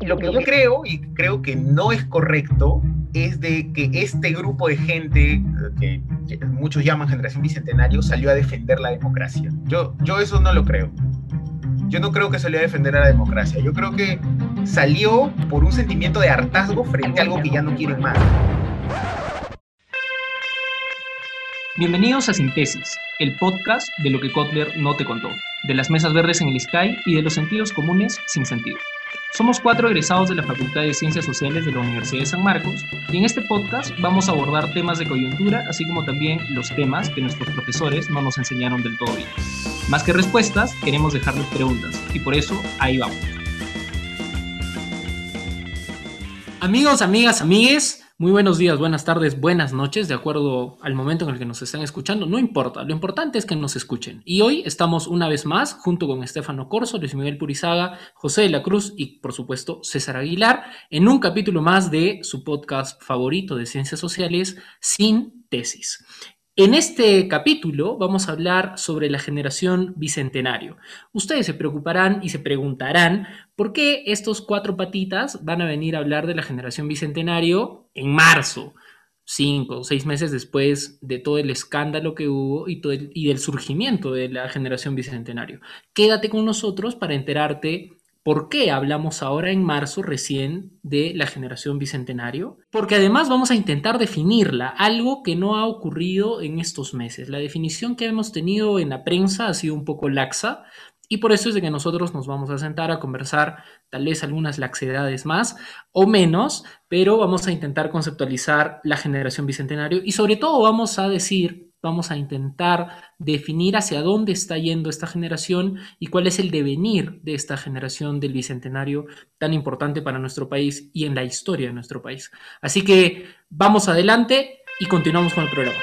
Lo que yo creo, y creo que no es correcto, es de que este grupo de gente, que muchos llaman generación bicentenario, salió a defender la democracia. Yo, yo eso no lo creo. Yo no creo que salió a defender a la democracia. Yo creo que salió por un sentimiento de hartazgo frente a algo que ya no quieren más. Bienvenidos a Sintesis, el podcast de lo que Kotler no te contó, de las mesas verdes en el Sky y de los sentidos comunes sin sentido. Somos cuatro egresados de la Facultad de Ciencias Sociales de la Universidad de San Marcos y en este podcast vamos a abordar temas de coyuntura, así como también los temas que nuestros profesores no nos enseñaron del todo bien. Más que respuestas, queremos dejarles preguntas y por eso ahí vamos. Amigos, amigas, amigues, muy buenos días, buenas tardes, buenas noches, de acuerdo al momento en el que nos están escuchando. No importa, lo importante es que nos escuchen. Y hoy estamos una vez más junto con Estefano Corso, Luis Miguel Purizaga, José de la Cruz y por supuesto César Aguilar en un capítulo más de su podcast favorito de ciencias sociales, Sin Tesis. En este capítulo vamos a hablar sobre la generación bicentenario. Ustedes se preocuparán y se preguntarán por qué estos cuatro patitas van a venir a hablar de la generación bicentenario en marzo, cinco o seis meses después de todo el escándalo que hubo y, y del surgimiento de la generación bicentenario. Quédate con nosotros para enterarte ¿Por qué hablamos ahora en marzo recién de la generación bicentenario? Porque además vamos a intentar definirla, algo que no ha ocurrido en estos meses. La definición que hemos tenido en la prensa ha sido un poco laxa y por eso es de que nosotros nos vamos a sentar a conversar tal vez algunas laxedades más o menos, pero vamos a intentar conceptualizar la generación bicentenario y sobre todo vamos a decir vamos a intentar definir hacia dónde está yendo esta generación y cuál es el devenir de esta generación del Bicentenario tan importante para nuestro país y en la historia de nuestro país. Así que vamos adelante y continuamos con el programa.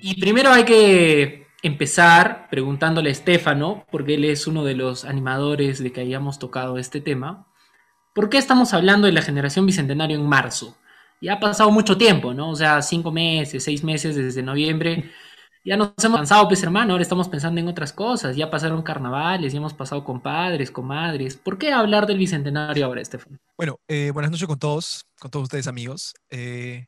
Y primero hay que empezar preguntándole a Estefano, porque él es uno de los animadores de que hayamos tocado este tema, ¿por qué estamos hablando de la generación bicentenario en marzo? Ya ha pasado mucho tiempo, ¿no? O sea, cinco meses, seis meses desde noviembre. Ya nos hemos cansado, pues hermano, ahora estamos pensando en otras cosas. Ya pasaron carnavales, ya hemos pasado con padres, con madres. ¿Por qué hablar del bicentenario ahora, Estefano? Bueno, eh, buenas noches con todos, con todos ustedes amigos. Eh,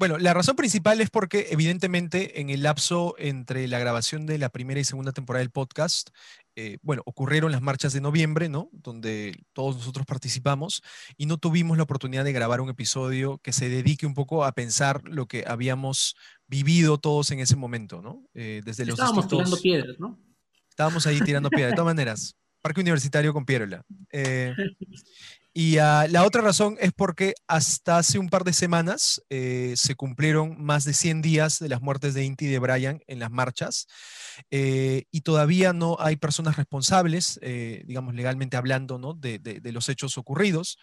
bueno, la razón principal es porque evidentemente en el lapso entre la grabación de la primera y segunda temporada del podcast, eh, bueno, ocurrieron las marchas de noviembre, ¿no? Donde todos nosotros participamos y no tuvimos la oportunidad de grabar un episodio que se dedique un poco a pensar lo que habíamos vivido todos en ese momento, ¿no? Eh, desde los Estábamos tirando piedras, ¿no? Estábamos ahí tirando piedras, de todas maneras. Parque Universitario con Pierola. Eh, y ah, la otra razón es porque hasta hace un par de semanas eh, se cumplieron más de 100 días de las muertes de Inti y de Brian en las marchas eh, y todavía no hay personas responsables, eh, digamos legalmente hablando, ¿no? de, los hechos ocurridos.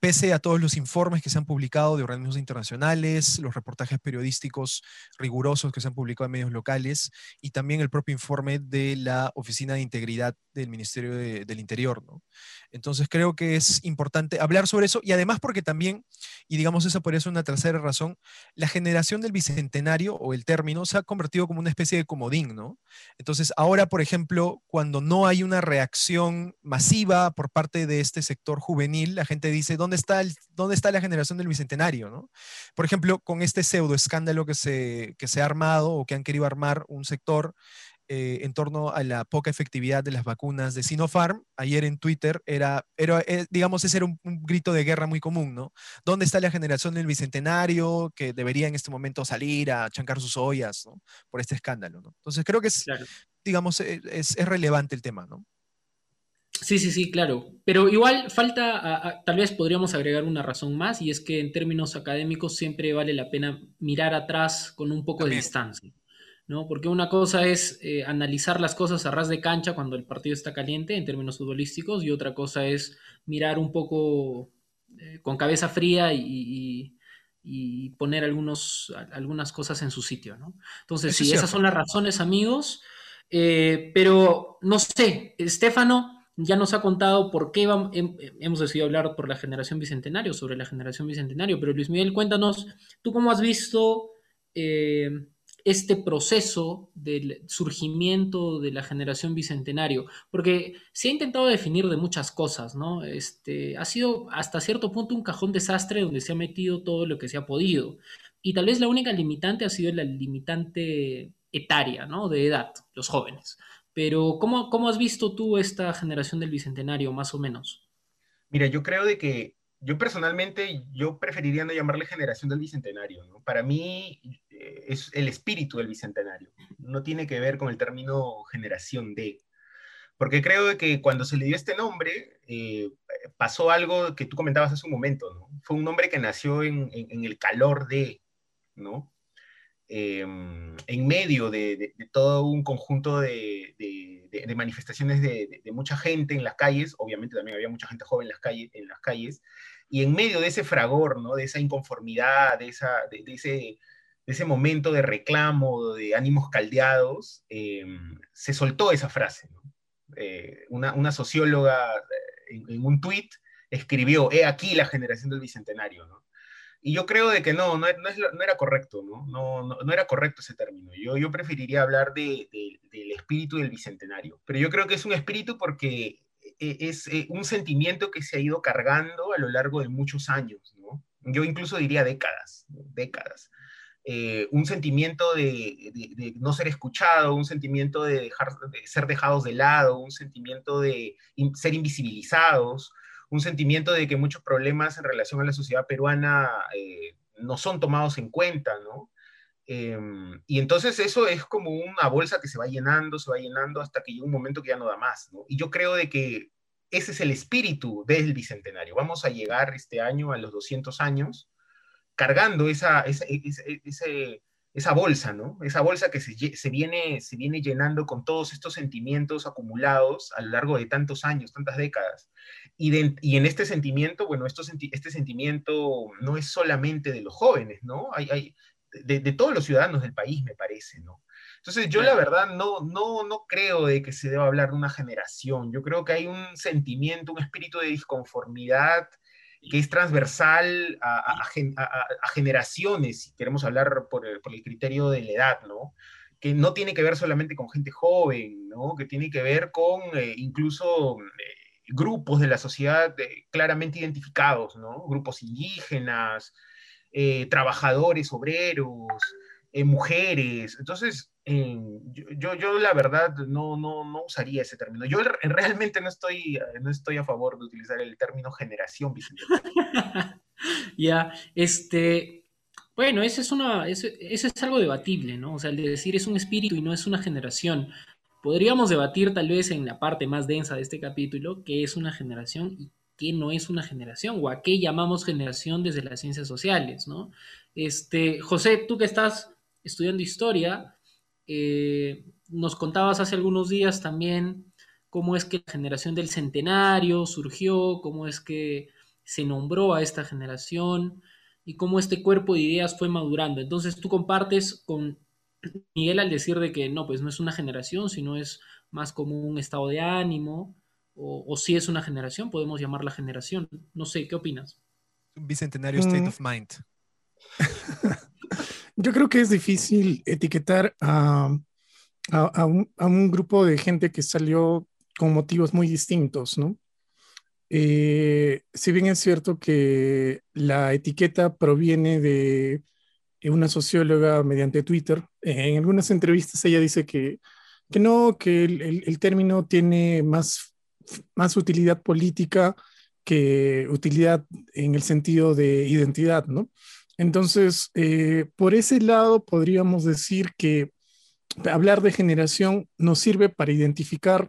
Pese a todos los informes que se han publicado de organismos internacionales, los reportajes periodísticos rigurosos que se han publicado en medios locales y también el propio informe de la Oficina de Integridad del Ministerio del Interior. ¿no? Entonces creo que es importante hablar sobre eso y además porque también, y digamos esa podría ser una tercera razón, la generación del bicentenario o el término se ha convertido como una especie de comodín, ¿no? Entonces ahora, por ejemplo, cuando no hay una reacción masiva por parte de este sector juvenil, la gente dice, ¿dónde está, el, dónde está la generación del bicentenario, ¿no? Por ejemplo, con este pseudo escándalo que se, que se ha armado o que han querido armar un sector eh, en torno a la poca efectividad de las vacunas de Sinopharm. Ayer en Twitter era, era eh, digamos, ese era un, grito de guerra muy común, ¿no? ¿Dónde está la generación del bicentenario que debería en este momento salir a chancar sus ollas, ¿no? Por este escándalo, ¿no? Entonces creo que es, digamos, e, es, es, relevante el tema, ¿no? Sí, sí, sí, claro. Pero igual falta, tal vez podríamos agregar una razón más, y es que en términos académicos siempre vale la pena mirar atrás con un poco de distancia. ¿no? Porque una cosa es eh, analizar las cosas a ras de cancha cuando el partido está caliente en términos futbolísticos y otra cosa es mirar un poco eh, con cabeza fría y, poner algunos, algunas cosas en su sitio, ¿no? Entonces, sí, esas son las razones, amigos, eh, pero no sé, Estefano, ya nos ha contado por qué hemos decidido hablar por la generación bicentenario, sobre la generación bicentenario, pero Luis Miguel, cuéntanos, ¿tú cómo has visto eh, este proceso del surgimiento de la generación bicentenario? Porque se ha intentado definir de muchas cosas, ¿no? Este, ha sido hasta cierto punto un cajón desastre donde se ha metido todo lo que se ha podido. Y tal vez la única limitante ha sido la limitante etaria, ¿no? De edad, los jóvenes. Pero, ¿cómo, ¿cómo has visto tú esta generación del Bicentenario, más o menos? Mira, yo creo de que, yo personalmente, yo preferiría no llamarle generación del Bicentenario. Para mí eh, es el espíritu del Bicentenario, no tiene que ver con el término generación de, porque creo que cuando se le dio este nombre, eh, pasó algo que tú comentabas hace un momento. Fue un nombre que nació en, en el calor de, ¿no? Em, en medio de, todo un conjunto de, manifestaciones de, mucha gente en las calles, obviamente también había mucha gente joven en las calles, en las calles y en medio de ese fragor, ¿no? de esa inconformidad, de, esa, ese, ese momento de reclamo, de ánimos caldeados, em, se soltó esa frase. Eh, una, socióloga eh, en, en un tuit escribió, he aquí la generación del Bicentenario. ¿no? Y yo creo de que no, no, era correcto, ¿no? No, era correcto ese término. Yo, yo preferiría hablar de, del espíritu del bicentenario. Pero yo creo que es un espíritu porque e, es eh, un sentimiento que se ha ido cargando a lo largo de muchos años, ¿no? Yo incluso diría décadas, décadas. Eh, un sentimiento de, no ser escuchado, un sentimiento de, dejar, de ser dejados de lado, un sentimiento de ser invisibilizados, un sentimiento de que muchos problemas en relación a la sociedad peruana eh, no son tomados en cuenta, ¿no? Em, y entonces eso es como una bolsa que se va llenando, se va llenando hasta que llega un momento que ya no da más, ¿no? Y yo creo de que ese es el espíritu del Bicentenario. Vamos a llegar este año a los 200 años cargando esa, ese, esa bolsa, ¿no? Esa bolsa que se, viene, se viene llenando con todos estos sentimientos acumulados a lo largo de tantos años, tantas décadas. Y, en este sentimiento, bueno, este sentimiento no es solamente de los jóvenes, ¿no? Hay, hay de, todos los ciudadanos del país, me parece, ¿no? Entonces, yo la verdad no, no, no creo de que se deba hablar de una generación. Yo creo que hay un sentimiento, un espíritu de disconformidad que es transversal a, generaciones, si queremos hablar por el, criterio de la edad, ¿no? Que no tiene que ver solamente con gente joven, ¿no? Que tiene que ver con eh, incluso eh, grupos de la sociedad eh, claramente identificados, ¿no? Grupos indígenas, trabajadores, obreros, mujeres. Entonces, yo, yo, la verdad no, no, no usaría ese término. Yo realmente no estoy, no estoy a favor de utilizar el término generación ya, este, bueno, eso es, eso, es algo debatible, ¿no? O sea, el de decir es un espíritu y no es una generación. Podríamos debatir tal vez en la parte más densa de este capítulo qué es una generación y qué no es una generación, o a qué llamamos generación desde las ciencias sociales, ¿no? Este, José, tú que estás estudiando historia, eh, nos contabas hace algunos días también cómo es que la generación del centenario surgió, cómo es que se nombró a esta generación y cómo este cuerpo de ideas fue madurando. Entonces tú compartes con Miguel al decir de que no, pues no es una generación, sino es más como un estado de ánimo, o, si es una generación, podemos llamarla generación. No sé, ¿qué opinas? Bicentenario State mm. of Mind. Yo creo que es difícil etiquetar a, un, grupo de gente que salió con motivos muy distintos, ¿no? Eh, si bien es cierto que la etiqueta proviene de una socióloga mediante Twitter, en algunas entrevistas ella dice que, no, que el, término tiene más, más utilidad política que utilidad en el sentido de identidad, ¿no? Entonces, eh, por ese lado podríamos decir que hablar de generación nos sirve para identificar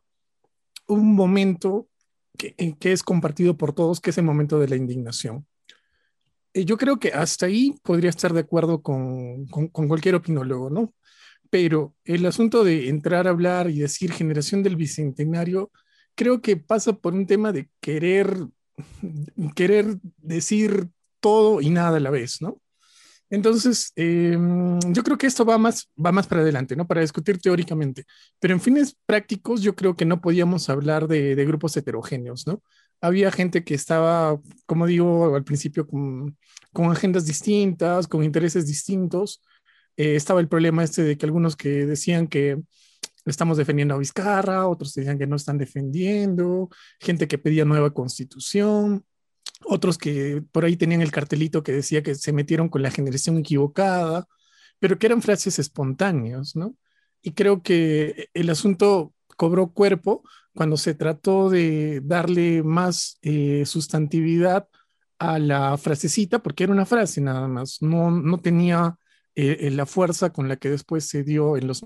un momento que, que es compartido por todos, que es el momento de la indignación. Eh, yo creo que hasta ahí podría estar de acuerdo con, con, cualquier opinólogo, ¿no? Pero el asunto de entrar a hablar y decir generación del bicentenario, creo que pasa por un tema de querer, querer decir todo y nada a la vez, ¿no? Entonces, em, yo creo que esto va más, va más para adelante, ¿no? Para discutir teóricamente. Pero en fines prácticos, yo creo que no podíamos hablar de, de grupos heterogéneos, ¿no? Había gente que estaba, como digo al principio, con, agendas distintas, con intereses distintos. Eh, estaba el problema este de que algunos que decían que estamos defendiendo a Vizcarra, otros decían que no están defendiendo, gente que pedía nueva constitución otros que por ahí tenían el cartelito que decía que se metieron con la generación equivocada, pero que eran frases espontáneas, ¿no? Y creo que el asunto cobró cuerpo cuando se trató de darle más eh, sustantividad a la frasecita, porque era una frase nada más, no, no tenía eh, la fuerza con la que después se dio en los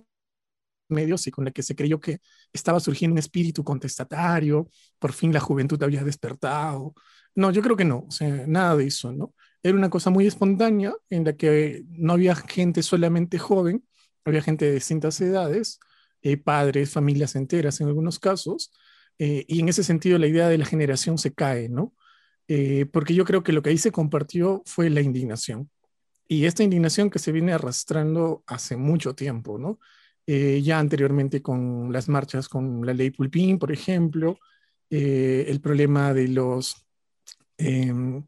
medios y con la que se creyó que estaba surgiendo un espíritu contestatario, por fin la juventud había despertado, no, yo creo que no, o sea, nada de eso, ¿no? Era una cosa muy espontánea en la que no había gente solamente joven, había gente de distintas edades, eh, padres, familias enteras en algunos casos, eh, y en ese sentido la idea de la generación se cae, ¿no? Eh, porque yo creo que lo que ahí se compartió fue la indignación. Y esta indignación que se viene arrastrando hace mucho tiempo, ¿no? ya anteriormente con las marchas con la ley Pulpín, por ejemplo, el problema de los Em,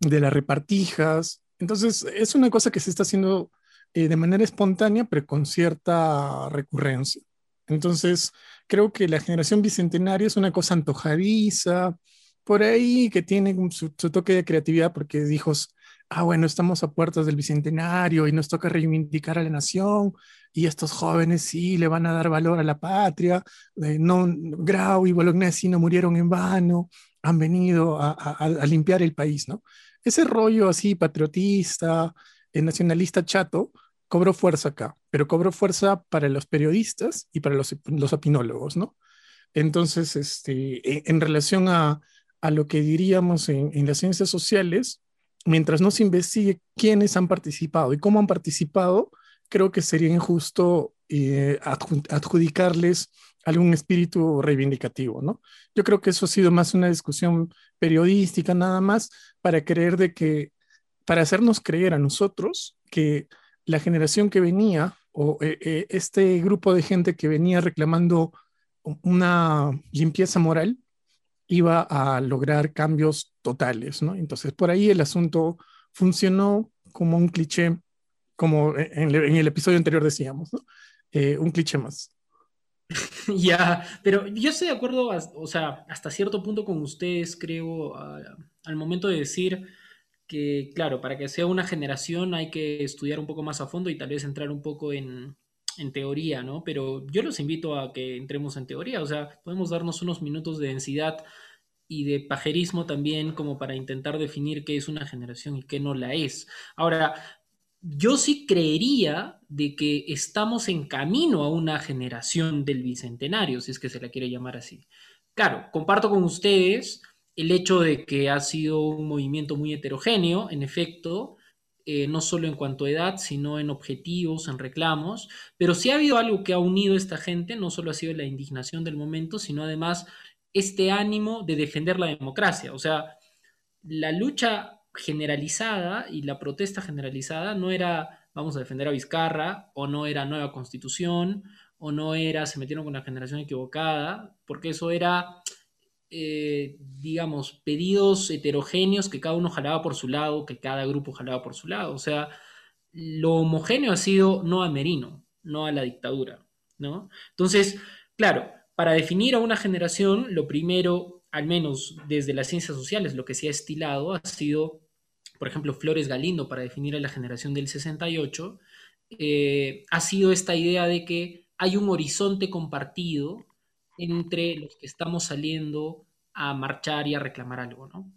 de las repartijas. Entonces, es una cosa que se está haciendo eh, de manera espontánea, pero con cierta recurrencia. Entonces, creo que la generación bicentenaria es una cosa antojadiza, por ahí que tiene su, toque de creatividad, porque dijo, ah, bueno, estamos a puertas del bicentenario y nos toca reivindicar a la nación, y estos jóvenes sí le van a dar valor a la patria, eh, no, Grau y Bolognesi no murieron en vano, han venido a, limpiar el país, ¿no? Ese rollo así patriotista, el nacionalista chato, cobró fuerza acá, pero cobró fuerza para los periodistas y para los, los opinólogos, ¿no? Entonces, este, e, en, relación a, lo que diríamos en, las ciencias sociales, mientras no se investigue quiénes han participado y cómo han participado, creo que sería injusto eh, adjudicarles algún espíritu reivindicativo, ¿no? Yo creo que eso ha sido más una discusión periodística nada más para creer de que, para hacernos creer a nosotros que la generación que venía o eh, eh, este grupo de gente que venía reclamando una limpieza moral iba a lograr cambios totales, ¿no? Entonces, por ahí el asunto funcionó como un cliché, como en, el episodio anterior decíamos, ¿no? Eh, un cliché más. ya, pero yo estoy de acuerdo, o sea, hasta cierto punto con ustedes, creo, al momento de decir que, claro, para que sea una generación hay que estudiar un poco más a fondo y tal vez entrar un poco en, en teoría, ¿no? Pero yo los invito a que entremos en teoría, o sea, podemos darnos unos minutos de densidad y de pajerismo también como para intentar definir qué es una generación y qué no la es. Ahora, yo sí creería de que estamos en camino a una generación del bicentenario, si es que se la quiere llamar así. Claro, comparto con ustedes el hecho de que ha sido un movimiento muy heterogéneo, en efecto, eh, no solo en cuanto a edad, sino en objetivos, en reclamos, pero sí ha habido algo que ha unido a esta gente, no solo ha sido la indignación del momento, sino además este ánimo de defender la democracia. O sea, la lucha generalizada y la protesta generalizada no era vamos a defender a Vizcarra o no era nueva constitución o no era se metieron con la generación equivocada, porque eso era, eh, digamos, pedidos heterogéneos que cada uno jalaba por su lado, que cada grupo jalaba por su lado. O sea, lo homogéneo ha sido no a Merino, no a la dictadura, ¿no? Entonces, claro, para definir a una generación, lo primero, al menos desde las ciencias sociales, lo que se ha estilado ha sido por ejemplo, Flores Galindo para definir a la generación del 68, eh, ha sido esta idea de que hay un horizonte compartido entre los que estamos saliendo a marchar y a reclamar algo, ¿no?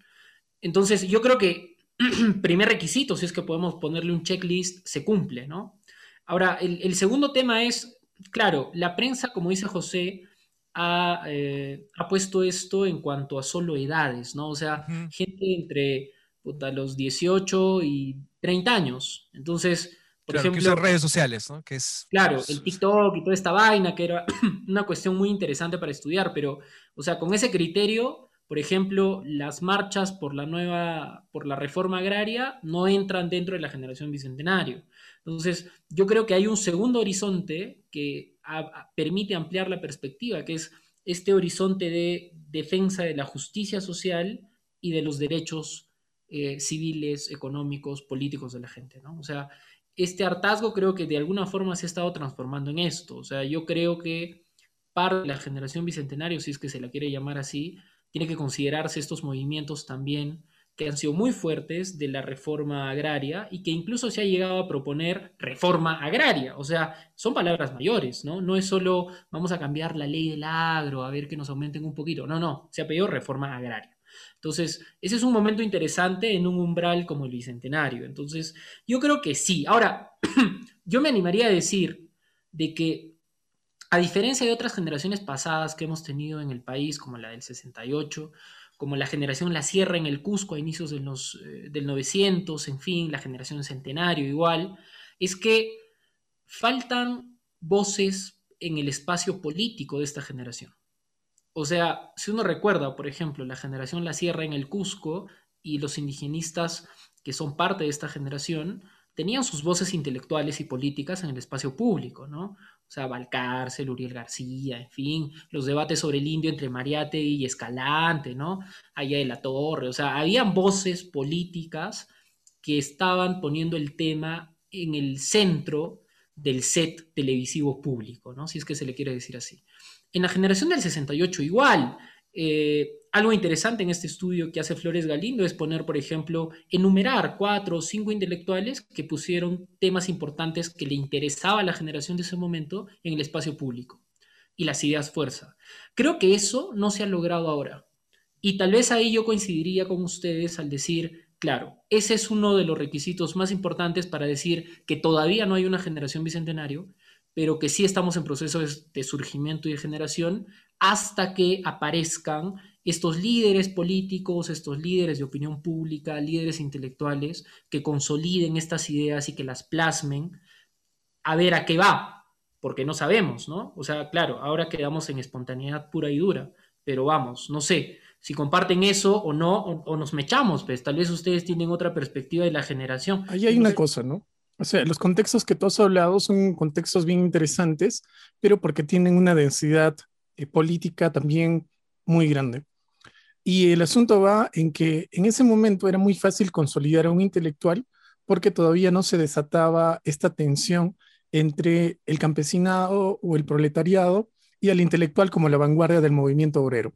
Entonces, yo creo que primer requisito, si es que podemos ponerle un checklist, se cumple, ¿no? Ahora, el, segundo tema es, claro, la prensa, como dice José, ha, eh, puesto esto en cuanto a solo edades, ¿no? O sea, gente entre los 18 y 30 años. Entonces, por ejemplo... Que redes sociales, ¿no? Que es, claro, pues, el TikTok y toda esta vaina, que era una cuestión muy interesante para estudiar, pero, o sea, con ese criterio por ejemplo, las marchas por la nueva, por la reforma agraria no entran dentro de la generación bicentenario. Entonces, yo creo que hay un segundo horizonte que permite ampliar la perspectiva, que es este horizonte de defensa de la justicia social y de los derechos eh, civiles, económicos, políticos de la gente, ¿no? O sea, este hartazgo creo que de alguna forma se ha estado transformando en esto. O sea, yo creo que parte de la generación bicentenario, si es que se la quiere llamar así, tiene que considerarse estos movimientos también que han sido muy fuertes de la reforma agraria y que incluso se ha llegado a proponer reforma agraria. O sea, son palabras mayores, ¿no? No es solo vamos a cambiar la ley del agro, a ver que nos aumenten un poquito. No, no, se ha pedido reforma agraria. Entonces, ese es un momento interesante en un umbral como el Bicentenario. Entonces, yo creo que sí. Ahora, yo me animaría a decir de que, a diferencia de otras generaciones pasadas que hemos tenido en el país, como la del 68, como la generación La Sierra en el Cusco a inicios eh, del 900, en fin, la generación Centenario igual, es que faltan voces en el espacio político de esta generación. O sea, si uno recuerda, por ejemplo, la generación La Sierra en el Cusco y los indigenistas que son parte de esta generación, tenían sus voces intelectuales y políticas en el espacio público, ¿no? O sea, Valcárcel, Uriel García, en fin, los debates sobre el indio entre Mariate y Escalante, ¿no? Allá de la Torre, o sea, habían voces políticas que estaban poniendo el tema en el centro del set televisivo público, ¿no? Si es que se le quiere decir así. En la generación del 68 igual, eh, algo interesante en este estudio que hace Flores Galindo es poner, por ejemplo, enumerar cuatro o cinco intelectuales que pusieron temas importantes que le interesaba a la generación de ese momento en el espacio público y las ideas fuerza. Creo que eso no se ha logrado ahora. Y tal vez ahí yo coincidiría con ustedes al decir, claro, ese es uno de los requisitos más importantes para decir que todavía no hay una generación bicentenario, pero que sí estamos en procesos de surgimiento y de generación hasta que aparezcan estos líderes políticos, estos líderes de opinión pública, líderes intelectuales que consoliden estas ideas y que las plasmen, a ver a qué va, porque no sabemos, ¿no? O sea, claro, ahora quedamos en espontaneidad pura y dura, pero vamos, no sé si comparten eso o no, o, nos mechamos, pues tal vez ustedes tienen otra perspectiva de la generación. Ahí hay una cosa, ¿no? O sea, los contextos que tú has hablado son contextos bien interesantes, pero porque tienen una densidad eh, política también muy grande. Y el asunto va en que en ese momento era muy fácil consolidar a un intelectual porque todavía no se desataba esta tensión entre el campesinado o el proletariado y el intelectual como la vanguardia del movimiento obrero.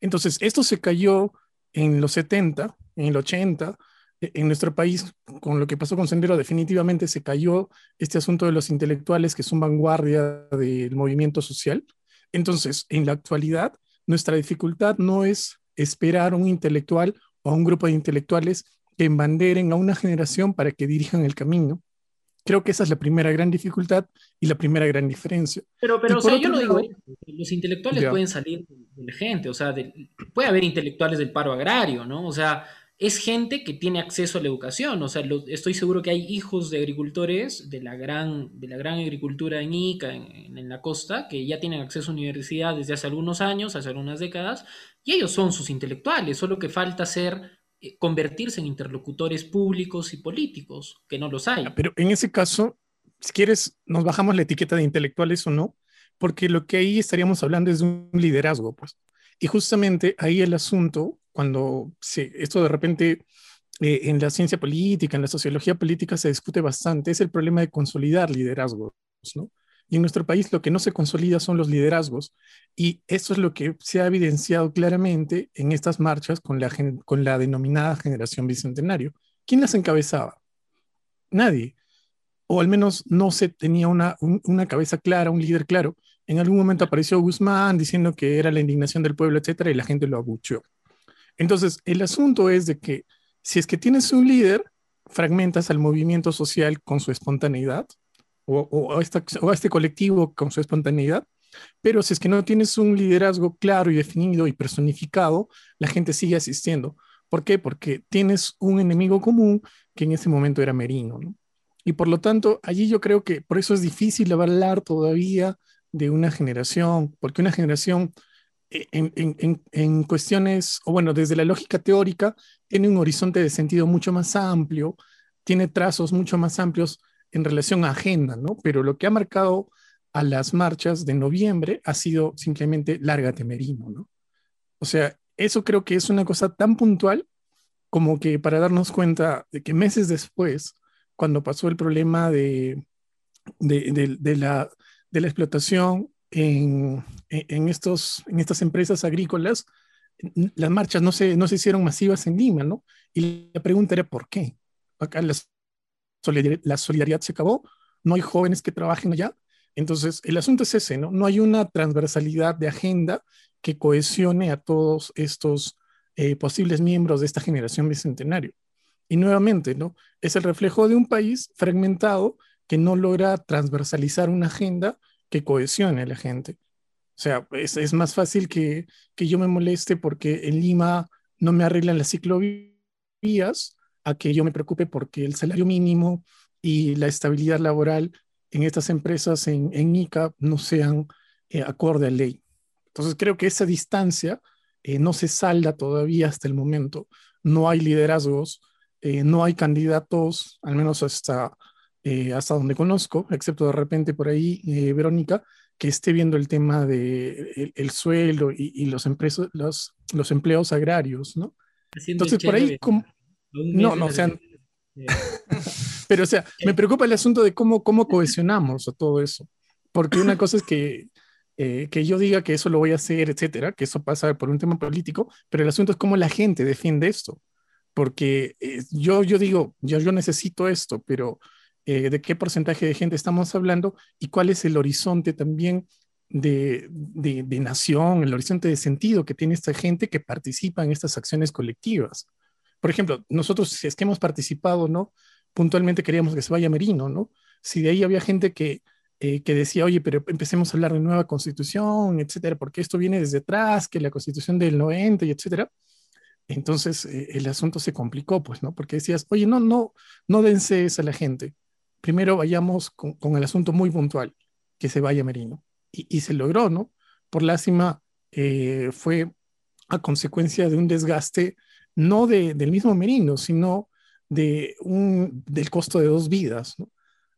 Entonces, esto se cayó en los 70, en el 80, e, en nuestro país, con lo que pasó con Sendero, definitivamente se cayó este asunto de los intelectuales que son vanguardia del movimiento social. Entonces, en la actualidad, nuestra dificultad no es esperar a un intelectual o a un grupo de intelectuales que embanderen a una generación para que dirijan el camino. Creo que esa es la primera gran dificultad y la primera gran diferencia. Pero, pero o sea, yo no digo, los intelectuales pueden salir de la gente, o sea, puede haber intelectuales del paro agrario, ¿no? O sea, es gente que tiene acceso a la educación. O sea, estoy seguro que hay hijos de agricultores de la gran, de la gran agricultura en Ica, en, la costa, que ya tienen acceso a universidad desde hace algunos años, hace algunas décadas, y ellos son sus intelectuales, solo que falta ser eh, convertirse en interlocutores públicos y políticos, que no los hay. Pero en ese caso, si quieres, nos bajamos la etiqueta de intelectuales o no, porque lo que ahí estaríamos hablando es de un liderazgo, pues. Y justamente ahí el asunto cuando esto de repente eh, en la ciencia política, en la sociología política se discute bastante, es el problema de consolidar liderazgos, ¿no? Y en nuestro país lo que no se consolida son los liderazgos. Y eso es lo que se ha evidenciado claramente en estas marchas con la, con la denominada generación bicentenario. ¿Quién las encabezaba? Nadie. O al menos no se tenía una, una cabeza clara, un líder claro. En algún momento apareció Guzmán diciendo que era la indignación del pueblo, etcétera, y la gente lo abucheó. Entonces, el asunto es de que si es que tienes un líder, fragmentas al movimiento social con su espontaneidad o, a este colectivo con su espontaneidad, pero si es que no tienes un liderazgo claro y definido y personificado, la gente sigue asistiendo. ¿Por qué? Porque tienes un enemigo común que en ese momento era Merino. Y por lo tanto, allí yo creo que por eso es difícil hablar todavía de una generación, porque una generación en, cuestiones, o bueno, desde la lógica teórica, tiene un horizonte de sentido mucho más amplio, tiene trazos mucho más amplios en relación a agenda, ¿no? Pero lo que ha marcado a las marchas de noviembre ha sido simplemente lárgate merino, ¿no? O sea, eso creo que es una cosa tan puntual como que para darnos cuenta de que meses después, cuando pasó el problema de, la, explotación en, estas empresas agrícolas, las marchas no se, no se hicieron masivas en Lima, ¿no? Y la pregunta era ¿por qué? Acá la solidaridad, la solidaridad se acabó, no hay jóvenes que trabajen allá. Entonces, el asunto es ese, ¿no? No hay una transversalidad de agenda que cohesione a todos estos eh, posibles miembros de esta generación bicentenario. Y nuevamente, ¿no? Es el reflejo de un país fragmentado que no logra transversalizar una agenda que cohesione a la gente. O sea, es, es más fácil que, que, yo me moleste porque en Lima no me arreglan las ciclovías a que yo me preocupe porque el salario mínimo y la estabilidad laboral en estas empresas en, en ICA no sean eh, acorde a ley. Entonces creo que esa distancia eh, no se salda todavía hasta el momento. No hay liderazgos, eh, no hay candidatos, al menos hasta, hasta donde conozco, excepto de repente por ahí, Verónica, que esté viendo el tema de el, suelo y, los, los, los, empleos agrarios, ¿no? Entonces, por ahí, como, no, no, o sea, pero o sea, me preocupa el asunto de cómo, cómo cohesionamos a todo eso, porque una cosa es que, eh, que yo diga que eso lo voy a hacer, etcétera, que eso pasa por un tema político, pero el asunto es cómo la gente defiende esto, porque eh, yo, yo digo, yo, yo necesito esto, pero eh, de qué porcentaje de gente estamos hablando y cuál es el horizonte también de, de, de, nación, el horizonte de sentido que tiene esta gente que participa en estas acciones colectivas por ejemplo, nosotros si es que hemos participado, ¿no? Puntualmente queríamos que se vaya Merino, ¿no? Si de ahí había gente que, eh, que decía, oye, pero empecemos a hablar de nueva constitución, etcétera, porque esto viene desde atrás, que la constitución del 90 y etcétera. Entonces eh, el asunto se complicó, pues, ¿no? Porque decías, oye, no, no, no dense a la gente. Primero vayamos con, el asunto muy puntual, que se vaya Merino. Y, se logró, ¿no? Por lástima, eh, fue a consecuencia de un desgaste no del mismo Merino, sino de un, del costo de dos vidas.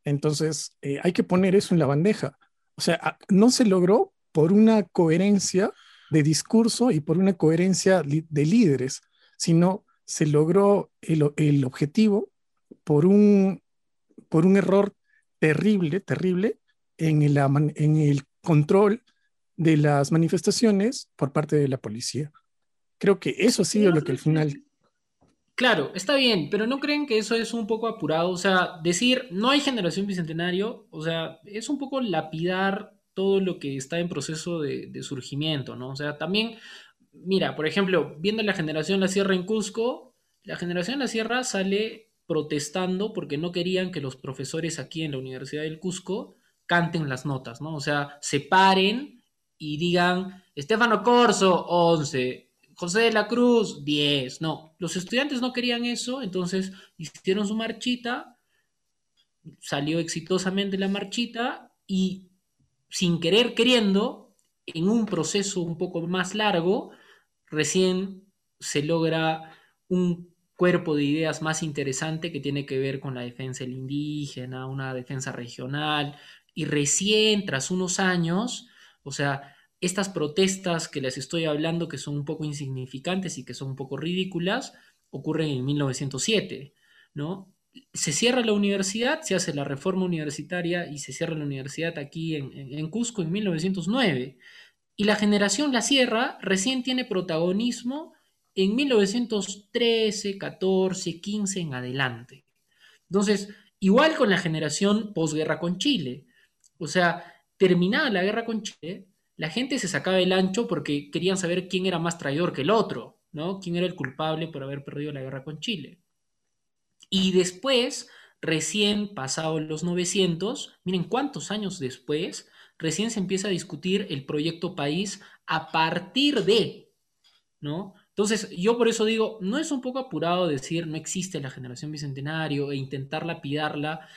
Entonces, eh, hay que poner eso en la bandeja. O sea, no se logró por una coherencia de discurso y por una coherencia de líderes, sino se logró el, objetivo por un, por un error terrible, terrible en el, en el control de las manifestaciones por parte de la policía. Creo que eso ha sido lo que al final... Claro, está bien, pero ¿no creen que eso es un poco apurado? O sea, decir no hay generación bicentenario, o sea, es un poco lapidar todo lo que está en proceso de, surgimiento, ¿no? O sea, también, mira, por ejemplo, viendo la generación La Sierra en Cusco, la generación La Sierra sale protestando porque no querían que los profesores aquí en la Universidad del Cusco canten las notas, ¿no? O sea, se paren y digan, Estefano Corso, 11, José de la Cruz, 10. No, los estudiantes no querían eso, entonces hicieron su marchita, salió exitosamente la marchita y sin querer queriendo, en un proceso un poco más largo, recién se logra un cuerpo de ideas más interesante que tiene que ver con la defensa del indígena, una defensa regional, y recién tras unos años, o sea, estas protestas que les estoy hablando, que son un poco insignificantes y que son un poco ridículas, ocurren en 1907, ¿no? Se cierra la universidad, se hace la reforma universitaria y se cierra la universidad aquí en, Cusco en 1909. Y la generación La Sierra recién tiene protagonismo en 1913, 14, 15 en adelante. Entonces, igual con la generación posguerra con Chile. O sea, terminada la guerra con Chile, la gente se sacaba el ancho porque querían saber quién era más traidor que el otro, ¿no? ¿Quién era el culpable por haber perdido la guerra con Chile? Y después, recién pasados los 900, miren cuántos años después, recién se empieza a discutir el proyecto país a partir de, ¿no? Entonces, yo por eso digo, no es un poco apurado decir no existe la generación bicentenario e intentar lapidarla,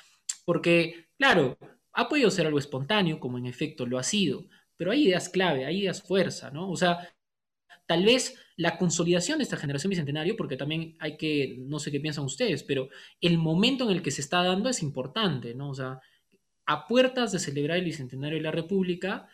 porque, claro, ha podido ser algo espontáneo, como en efecto lo ha sido, pero hay ideas clave, hay ideas fuerza, ¿no? O sea, tal vez la consolidación de esta generación bicentenario, porque también hay que, no sé qué piensan ustedes, pero el momento en el que se está dando es importante, ¿no? O sea, a puertas de celebrar el bicentenario de la República,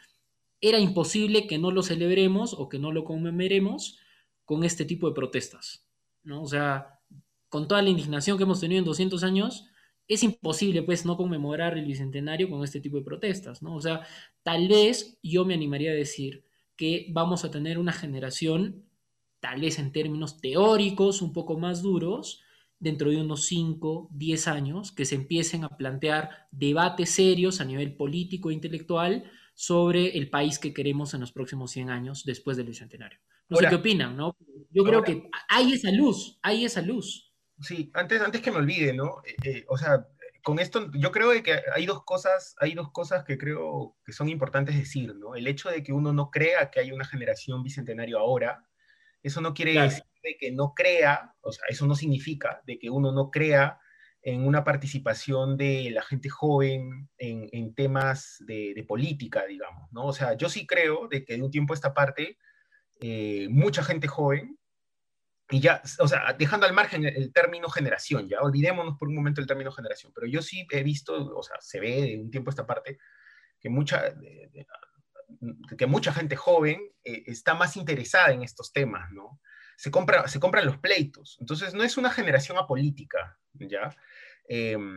era imposible que no lo celebremos o que no lo conmemoremos con este tipo de protestas, ¿no? O sea, con toda la indignación que hemos tenido en 200 años, es imposible, pues, no conmemorar el bicentenario con este tipo de protestas, ¿no? O sea, tal vez yo me animaría a decir que vamos a tener una generación, tal vez en términos teóricos, un poco más duros, dentro de unos 5, 10 años, que se empiecen a plantear debates serios a nivel político e intelectual sobre el país que queremos en los próximos 100 años después del bicentenario. No sé qué opinan, ¿no? Yo creo que hay esa luz, hay esa luz. Sí, antes, antes que me olvide, ¿no? Eh, eh, o sea, con esto yo creo que hay dos cosas, hay dos cosas que creo que son importantes decir, ¿no? El hecho de que uno no crea que hay una generación bicentenario ahora, eso no quiere decir que no crea, o sea, eso no significa de que uno no crea en una participación de la gente joven en, temas de, política, digamos, ¿no? O sea, yo sí creo de que de un tiempo a esta parte, eh, mucha gente joven y ya, o sea, dejando al margen el, término generación, ya olvidémonos por un momento el término generación, pero yo sí he visto, o sea, se ve de un tiempo esta parte, que mucha, que mucha gente joven eh, está más interesada en estos temas, ¿no? Se, compra, se compran los pleitos, entonces no es una generación apolítica, ¿ya? Em,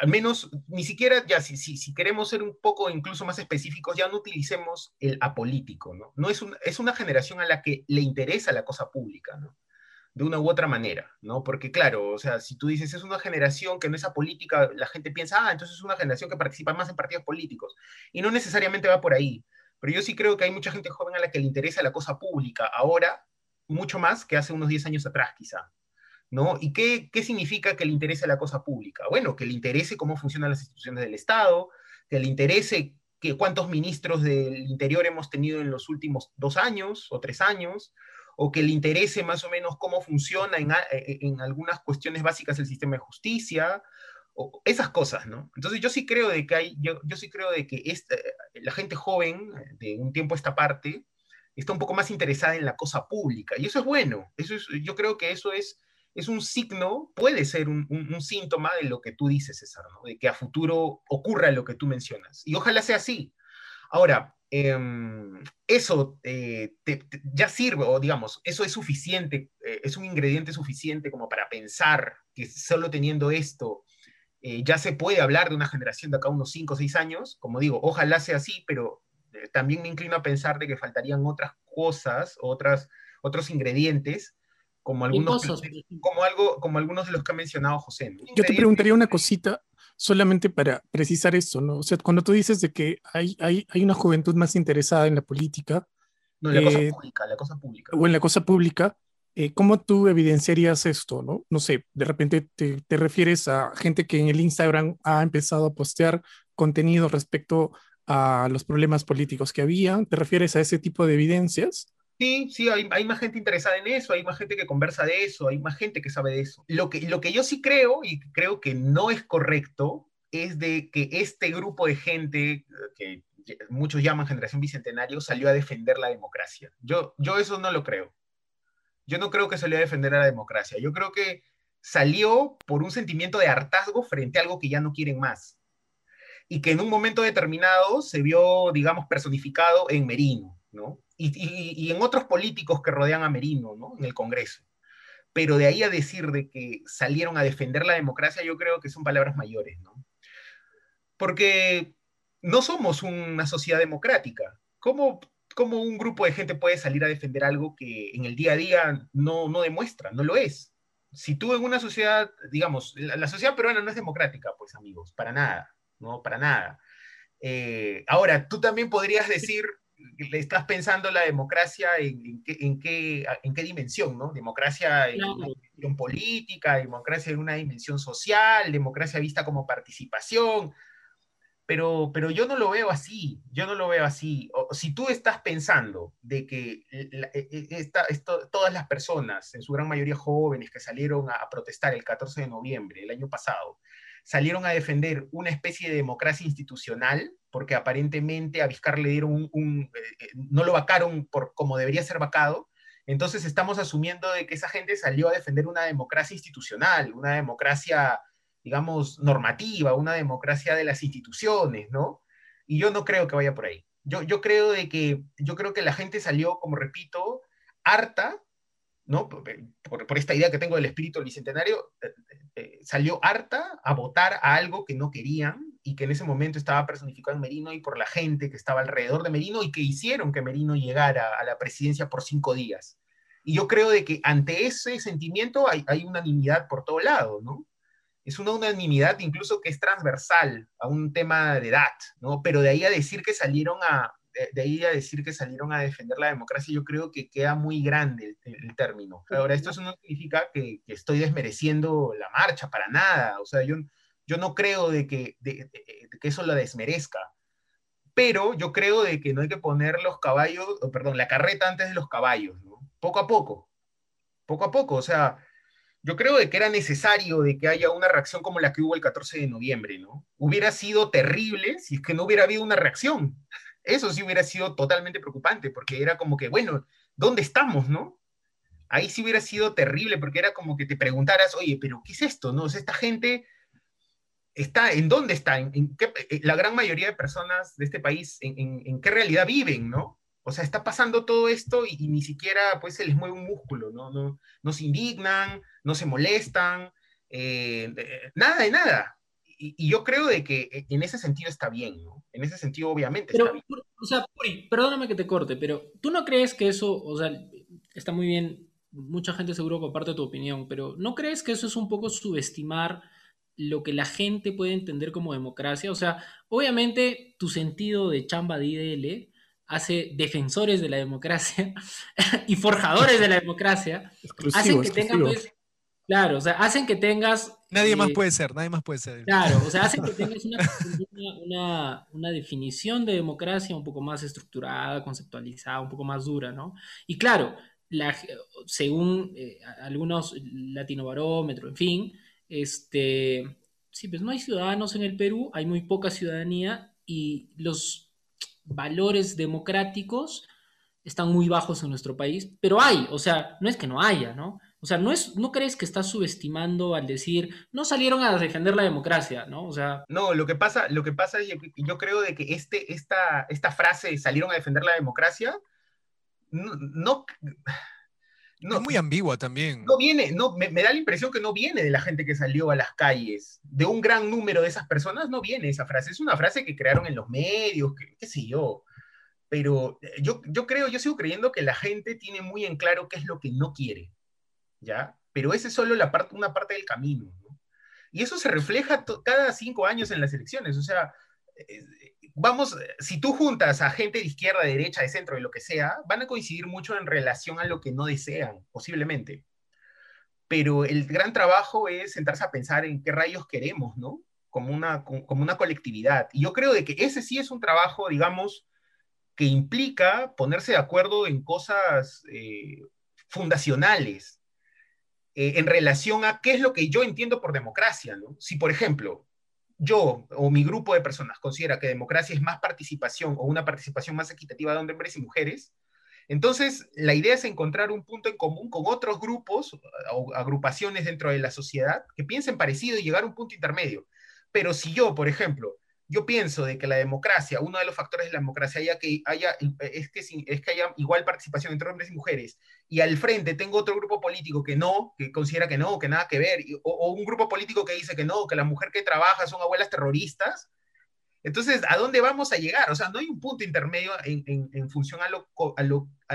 al menos, ni siquiera, ya, si, si, queremos ser un poco incluso más específicos, ya no utilicemos el apolítico, ¿no? no es, un, es una generación a la que le interesa la cosa pública. De una u otra manera, ¿no? Porque claro, o sea, si tú dices es una generación que no es apolítica, la gente piensa, ah, entonces es una generación que participa más en partidos políticos. Y no necesariamente va por ahí. Pero yo sí creo que hay mucha gente joven a la que le interesa la cosa pública ahora, mucho más que hace unos 10 años atrás, quizá. ¿No? ¿Y qué, qué significa que le interese la cosa pública? Bueno, que le interese cómo funcionan las instituciones del Estado, que le interese que cuántos ministros del Interior hemos tenido en los últimos dos años o tres años, o que le interese más o menos cómo funciona en, e, en algunas cuestiones básicas el sistema de justicia, o esas cosas, ¿no? Entonces yo sí creo de que hay, yo, yo sí creo de que esta, la gente joven de un tiempo a esta parte está un poco más interesada en la cosa pública, y eso es bueno, eso es, yo creo que eso es es un signo, puede ser un, síntoma de lo que tú dices, César, de que a futuro ocurra lo que tú mencionas. Y ojalá sea así. Ahora, em, eso eh, ya sirve, o digamos, eso es suficiente, eh, es un ingrediente suficiente como para pensar que solo teniendo esto eh, ya se puede hablar de una generación de acá unos 5 o 6 años. Como digo, ojalá sea así, pero también me inclino a pensar de que faltarían otras cosas, otras, otros ingredientes como algunos, como algo, como algunos de los que ha mencionado José. Yo te preguntaría una cosita solamente para precisar esto, ¿no? O sea, cuando tú dices de que hay, hay, hay una juventud más interesada en la política. No, en la cosa eh, pública, la cosa pública. O en la cosa pública, eh, ¿cómo tú evidenciarías esto, no? No sé, de repente te, te, refieres a gente que en el Instagram ha empezado a postear contenido respecto a los problemas políticos que había, ¿te refieres a ese tipo de evidencias? Sí, sí, hay, más gente interesada en eso, hay más gente que conversa de eso, hay más gente que sabe de eso. Lo que, lo que yo sí creo, y creo que no es correcto, es de que este grupo de gente, que muchos llaman generación bicentenario, salió a defender la democracia. Yo, yo eso no lo creo. Yo no creo que salió a defender a la democracia. Yo creo que salió por un sentimiento de hartazgo frente a algo que ya no quieren más. Y que en un momento determinado se vio, digamos, personificado en Merino, ¿no? Y, en otros políticos que rodean a Merino, ¿no? En el Congreso. Pero de ahí a decir de que salieron a defender la democracia, yo creo que son palabras mayores, ¿no? Porque no somos una sociedad democrática. ¿Cómo, cómo un grupo de gente puede salir a defender algo que en el día a día no, no demuestra, no lo es? Si tú en una sociedad, digamos, la, sociedad peruana no es democrática, pues amigos, para nada, ¿no? Para nada. Eh, ahora, tú también podrías decir, le estás pensando la democracia en, qué, en, qué, dimensión, ¿no? Democracia en una dimensión política, democracia en una dimensión social, democracia vista como participación, pero, pero yo no lo veo así, yo no lo veo así. O, si tú estás pensando de que e, e, esta, todas las personas, en su gran mayoría jóvenes, que salieron a, protestar el 14 de noviembre del año pasado, salieron a defender una especie de democracia institucional, porque aparentemente a Vizcar le dieron un, eh, no lo vacaron por como debería ser vacado, entonces estamos asumiendo de que esa gente salió a defender una democracia institucional, una democracia, digamos, normativa, una democracia de las instituciones, ¿no? Y yo no creo que vaya por ahí. Yo, yo creo de que, yo creo que la gente salió, como repito, harta ¿no? Por, esta idea que tengo del espíritu bicentenario, eh, eh, salió harta a votar a algo que no querían y que en ese momento estaba personificado en Merino y por la gente que estaba alrededor de Merino y que hicieron que Merino llegara a la presidencia por cinco días. Y yo creo de que ante ese sentimiento hay, hay unanimidad por todo lado, ¿no? Es una unanimidad incluso que es transversal a un tema de edad, ¿no? Pero de ahí a decir que salieron a, de, ahí a decir que salieron a defender la democracia, yo creo que queda muy grande el, término. Ahora, esto no significa que, estoy desmereciendo la marcha, para nada. O sea, yo, yo no creo de que, de, que eso la desmerezca. Pero yo creo de que no hay que poner los caballos, o perdón, la carreta antes de los caballos, ¿no? Poco a poco. Poco a poco. O sea, yo creo de que era necesario de que haya una reacción como la que hubo el 14 de noviembre, ¿no? Hubiera sido terrible si es que no hubiera habido una reacción. Eso sí hubiera sido totalmente preocupante, porque era como que, bueno, ¿dónde estamos, no? Ahí sí hubiera sido terrible, porque era como que te preguntaras, oye, pero ¿qué es esto, no? O sea, esta gente está, ¿en dónde está? ¿En, qué, eh, la gran mayoría de personas de este país, en, qué realidad viven, no? O sea, está pasando todo esto y, ni siquiera pues se les mueve un músculo, ¿no? No, no se indignan, no se molestan, eh, nada de nada y, yo creo de que eh, en ese sentido está bien, ¿no? En ese sentido, obviamente pero, está bien. O sea, perdóname que te corte, pero ¿tú no crees que eso, o sea, está muy bien, mucha gente seguro comparte tu opinión, pero ¿no crees que eso es un poco subestimar lo que la gente puede entender como democracia? O sea, obviamente tu sentido de chamba de IDL hace defensores de la democracia y forjadores de la democracia, hacen que tengan pues, Claro, o sea, hacen que tengas... Nadie más eh, puede ser, nadie más puede ser. Claro, o sea, hacen que tengas una, definición de democracia un poco más estructurada, conceptualizada, un poco más dura, ¿no? Y claro, la, según eh, algunos latinobarómetros, en fin, este, sí, pues no hay ciudadanos en el Perú, hay muy poca ciudadanía y los valores democráticos están muy bajos en nuestro país, pero hay, o sea, no es que no haya, ¿no? O sea, ¿no, es, ¿no crees que estás subestimando al decir, no salieron a defender la democracia, ¿no? O sea... No, lo que pasa, lo que pasa es que yo creo de que este, esta, esta frase, salieron a defender la democracia, no... no, es muy ambigua también. No viene, no, me, da la impresión que no viene de la gente que salió a las calles, de un gran número de esas personas, no viene esa frase. Es una frase que crearon en los medios, que, qué sé yo. Pero yo, yo creo, yo sigo creyendo que la gente tiene muy en claro qué es lo que no quiere ¿ya? Pero esa es solo la parte, una parte del camino, Y eso se refleja cada cinco años en las elecciones, o sea, vamos, si tú juntas a gente de izquierda, de derecha, de centro, de lo que sea, van a coincidir mucho en relación a lo que no desean, posiblemente. Pero el gran trabajo es sentarse a pensar en qué rayos queremos, ¿no? Como una, como una colectividad. Y yo creo de que ese sí es un trabajo, digamos, que implica ponerse de acuerdo en cosas eh, fundacionales, eh, en relación a qué es lo que yo entiendo por democracia. Si, por ejemplo, yo o mi grupo de personas considera que democracia es más participación o una participación más equitativa de hombres y mujeres, entonces la idea es encontrar un punto en común con otros grupos o agrupaciones dentro de la sociedad que piensen parecido y llegar a un punto intermedio. Pero si yo, por ejemplo, yo pienso de que la democracia, uno de los factores de la democracia haya, es, que, es que haya igual participación entre hombres y mujeres, y al frente tengo otro grupo político que no, que considera que no, que nada que ver, o, un grupo político que dice que no, que la mujer que trabaja son abuelas terroristas, entonces, ¿a dónde vamos a llegar? O sea, no hay un punto intermedio en, función a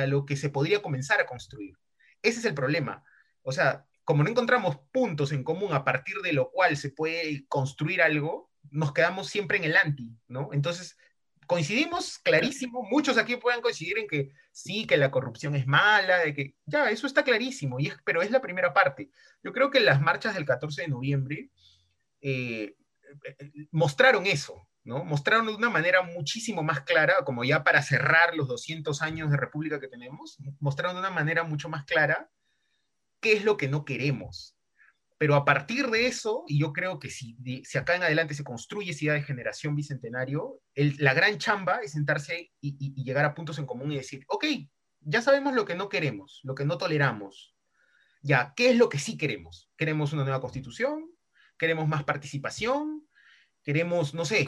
lo que se podría comenzar a construir. Ese es el problema. O sea, como no encontramos puntos en común a partir de lo cual se puede construir algo, nos quedamos siempre en el anti, ¿no? Entonces, coincidimos clarísimo, muchos aquí pueden coincidir en que sí, que la corrupción es mala, de que ya, eso está clarísimo, y es, pero es la primera parte. Yo creo que las marchas del 14 de noviembre eh, mostraron eso, ¿no? Mostraron de una manera muchísimo más clara, como ya para cerrar los 200 años de república que tenemos, mostraron de una manera mucho más clara qué es lo que no queremos, pero a partir de eso, y yo creo que si, acá en adelante se construye esa idea de generación bicentenario, la gran chamba es sentarse y, llegar a puntos en común y decir, ok, ya sabemos lo que no queremos, lo que no toleramos. Ya, ¿qué es lo que sí queremos? ¿Queremos una nueva constitución? ¿Queremos más participación? ¿Queremos, no sé?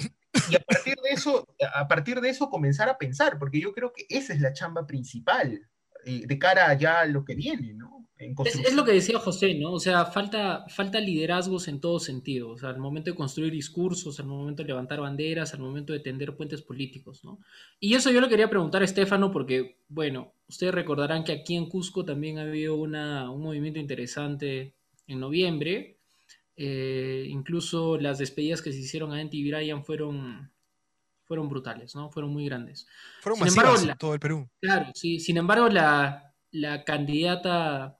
Y a partir de eso, a partir de eso comenzar a pensar, porque yo creo que esa es la chamba principal eh, de cara ya a lo que viene, ¿no? Es, lo que decía José, ¿no? O sea, falta, falta liderazgos en todo sentido. O sea, al momento de construir discursos, al momento de levantar banderas, al momento de tender puentes políticos, ¿no? Y eso yo le quería preguntar a Estefano porque, bueno, ustedes recordarán que aquí en Cusco también ha habido una, un movimiento interesante en noviembre. Eh, incluso las despedidas que se hicieron a Anti Brian fueron, fueron brutales, ¿no? Fueron muy grandes. Fueron masivas en todo el Perú. Claro, sí. Sin embargo, la, la candidata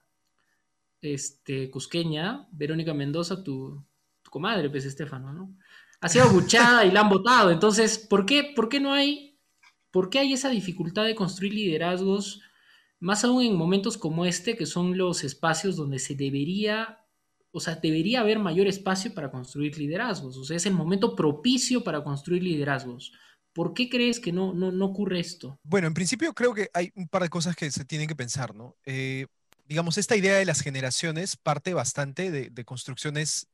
este, cusqueña, Verónica Mendoza, tu, comadre, pues Estefano, ¿no? Ha sido buchada y la han votado. Entonces, ¿por qué, ¿por qué no hay, por qué hay esa dificultad de construir liderazgos, más aún en momentos como este, que son los espacios donde se debería, o sea, debería haber mayor espacio para construir liderazgos? O sea, es el momento propicio para construir liderazgos. ¿Por qué crees que no, no, no ocurre esto? Bueno, en principio creo que hay un par de cosas que se tienen que pensar, ¿no? Eh, digamos, esta idea de las generaciones parte bastante de, construcciones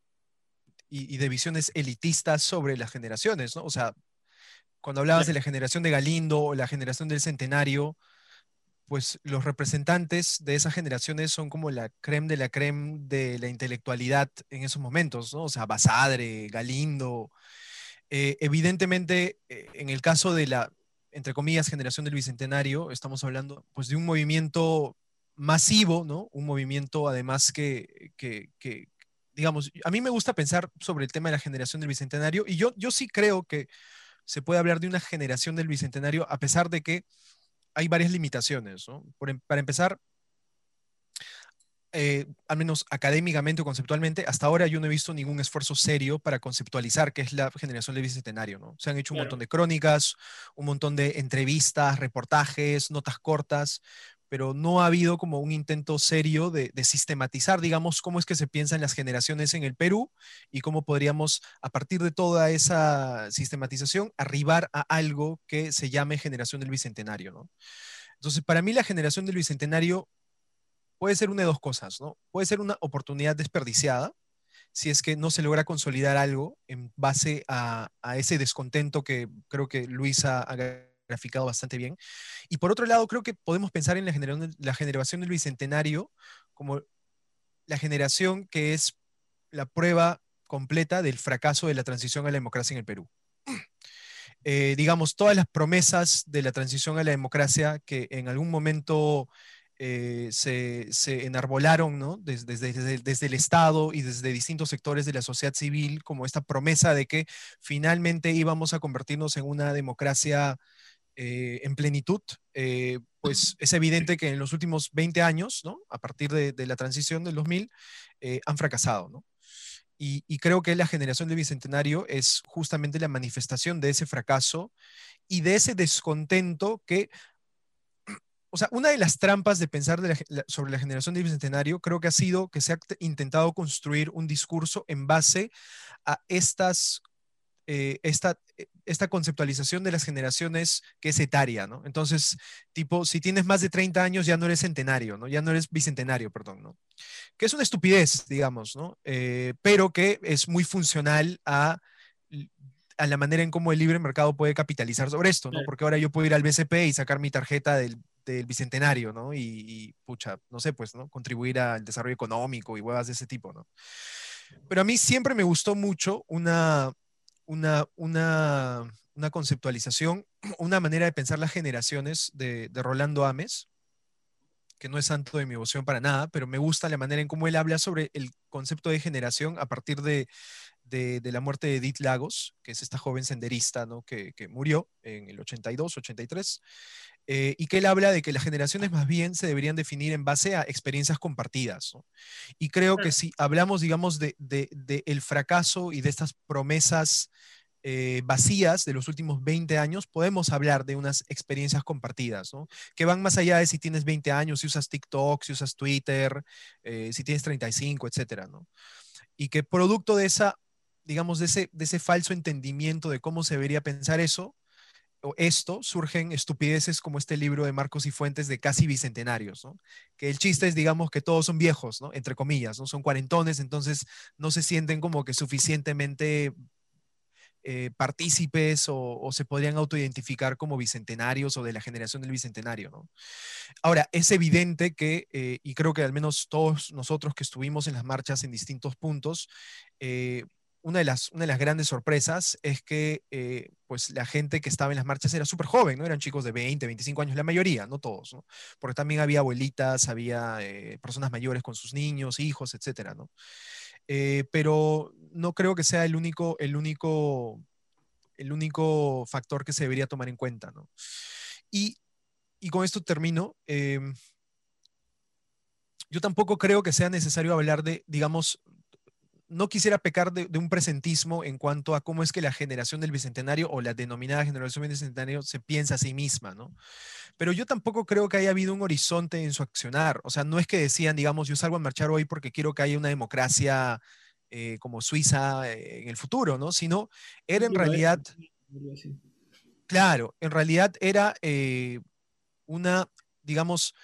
y, de visiones elitistas sobre las generaciones, ¿no? O sea, cuando hablabas de la generación de Galindo o la generación del centenario, pues los representantes de esas generaciones son como la creme de la creme de la intelectualidad en esos momentos, ¿no? O sea, Basadre, Galindo. Eh, evidentemente, eh, en el caso de la, entre comillas, generación del Bicentenario, estamos hablando pues de un movimiento masivo, ¿no? Un movimiento además que, digamos, a mí me gusta pensar sobre el tema de la generación del Bicentenario y yo, yo sí creo que se puede hablar de una generación del Bicentenario a pesar de que hay varias limitaciones, ¿no? Em, para empezar, eh, al menos académicamente o conceptualmente, hasta ahora yo no he visto ningún esfuerzo serio para conceptualizar qué es la generación del bicentenario, ¿no? Se han hecho un montón de crónicas, un montón de entrevistas, reportajes, notas cortas, pero no ha habido como un intento serio de, sistematizar, digamos, cómo es que se piensan las generaciones en el Perú y cómo podríamos, a partir de toda esa sistematización, arribar a algo que se llame generación del Bicentenario, ¿no? Entonces, para mí la generación del Bicentenario puede ser una de dos cosas, ¿no? Puede ser una oportunidad desperdiciada, si es que no se logra consolidar algo en base a, ese descontento que creo que Luisa ha graficado bastante bien. Y por otro lado, creo que podemos pensar en la generación, la del Bicentenario como la generación que es la prueba completa del fracaso de la transición a la democracia en el Perú. Eh, digamos, todas las promesas de la transición a la democracia que en algún momento eh, se, se, enarbolaron ¿no? desde, desde, desde, el Estado y desde distintos sectores de la sociedad civil, como esta promesa de que finalmente íbamos a convertirnos en una democracia eh, en plenitud, eh, pues es evidente que en los últimos 20 años, ¿no? a partir de, la transición del 2000, eh, han fracasado. ¿no? Y, y, creo que la generación del Bicentenario es justamente la manifestación de ese fracaso y de ese descontento que, o sea, una de las trampas de pensar sobre la generación del Bicentenario creo que ha sido que se ha intentado construir un discurso en base a estas eh, esta, esta conceptualización de las generaciones que es etaria, ¿no? Entonces, tipo, si tienes más de 30 años ya no eres centenario, ¿no? Ya no eres bicentenario, perdón, ¿no? Que es una estupidez, digamos, ¿no? Eh, pero que es muy funcional a, a la manera en cómo el libre mercado puede capitalizar sobre esto, ¿no? Porque ahora yo puedo ir al BCP y sacar mi tarjeta del, del bicentenario, ¿no? Y, y, pucha, no sé, pues, ¿no? Contribuir al desarrollo económico y huevas de ese tipo, ¿no? Pero a mí siempre me gustó mucho una, una, una, una conceptualización, una manera de pensar las generaciones de, de, Rolando Ames, que no es santo de mi devoción para nada, pero me gusta la manera en cómo él habla sobre el concepto de generación a partir de, de, de la muerte de Edith Lagos, que es esta joven senderista ¿no? que, que murió en el 82, 83, eh, y que él habla de que las generaciones más bien se deberían definir en base a experiencias compartidas. ¿no? Y creo que si hablamos, digamos, de, de, de, el fracaso y de estas promesas eh, vacías de los últimos 20 años, podemos hablar de unas experiencias compartidas, ¿no? que van más allá de si tienes 20 años, si usas TikTok, si usas Twitter, eh, si tienes 35, etcétera, ¿no? y que producto de esa, digamos, de ese, de ese falso entendimiento de cómo se debería pensar eso, esto, surgen estupideces como este libro de Marcos y Fuentes de casi bicentenarios, ¿no? Que el chiste es, digamos, que todos son viejos. Entre comillas, ¿no? Son cuarentones, entonces no se sienten como que suficientemente eh, partícipes o, se podrían autoidentificar como bicentenarios o de la generación del bicentenario. ¿no? Ahora, es evidente que, eh, y creo que al menos todos nosotros que estuvimos en las marchas en distintos puntos, eh, una de, las, una de las grandes sorpresas es que pues la gente que estaba en las marchas era súper joven, ¿no? Eran chicos de 20, 25 años, la mayoría, no todos, ¿no? Porque también había abuelitas, había personas mayores con sus niños, hijos, etcétera, ¿no? Eh, pero no creo que sea el único, el único, el único factor que se debería tomar en cuenta. ¿no? Y, y, con esto termino. Em, yo tampoco creo que sea necesario hablar de, digamos, no quisiera pecar de, un presentismo en cuanto a cómo es que la generación del Bicentenario o la denominada generación del Bicentenario se piensa a sí misma, ¿no? Pero yo tampoco creo que haya habido un horizonte en su accionar. O sea, no es que decían, digamos, yo salgo a marchar hoy porque quiero que haya una democracia eh, como Suiza eh, en el futuro, ¿no? Sino era en realidad... Claro, en realidad era eh, una, digamos,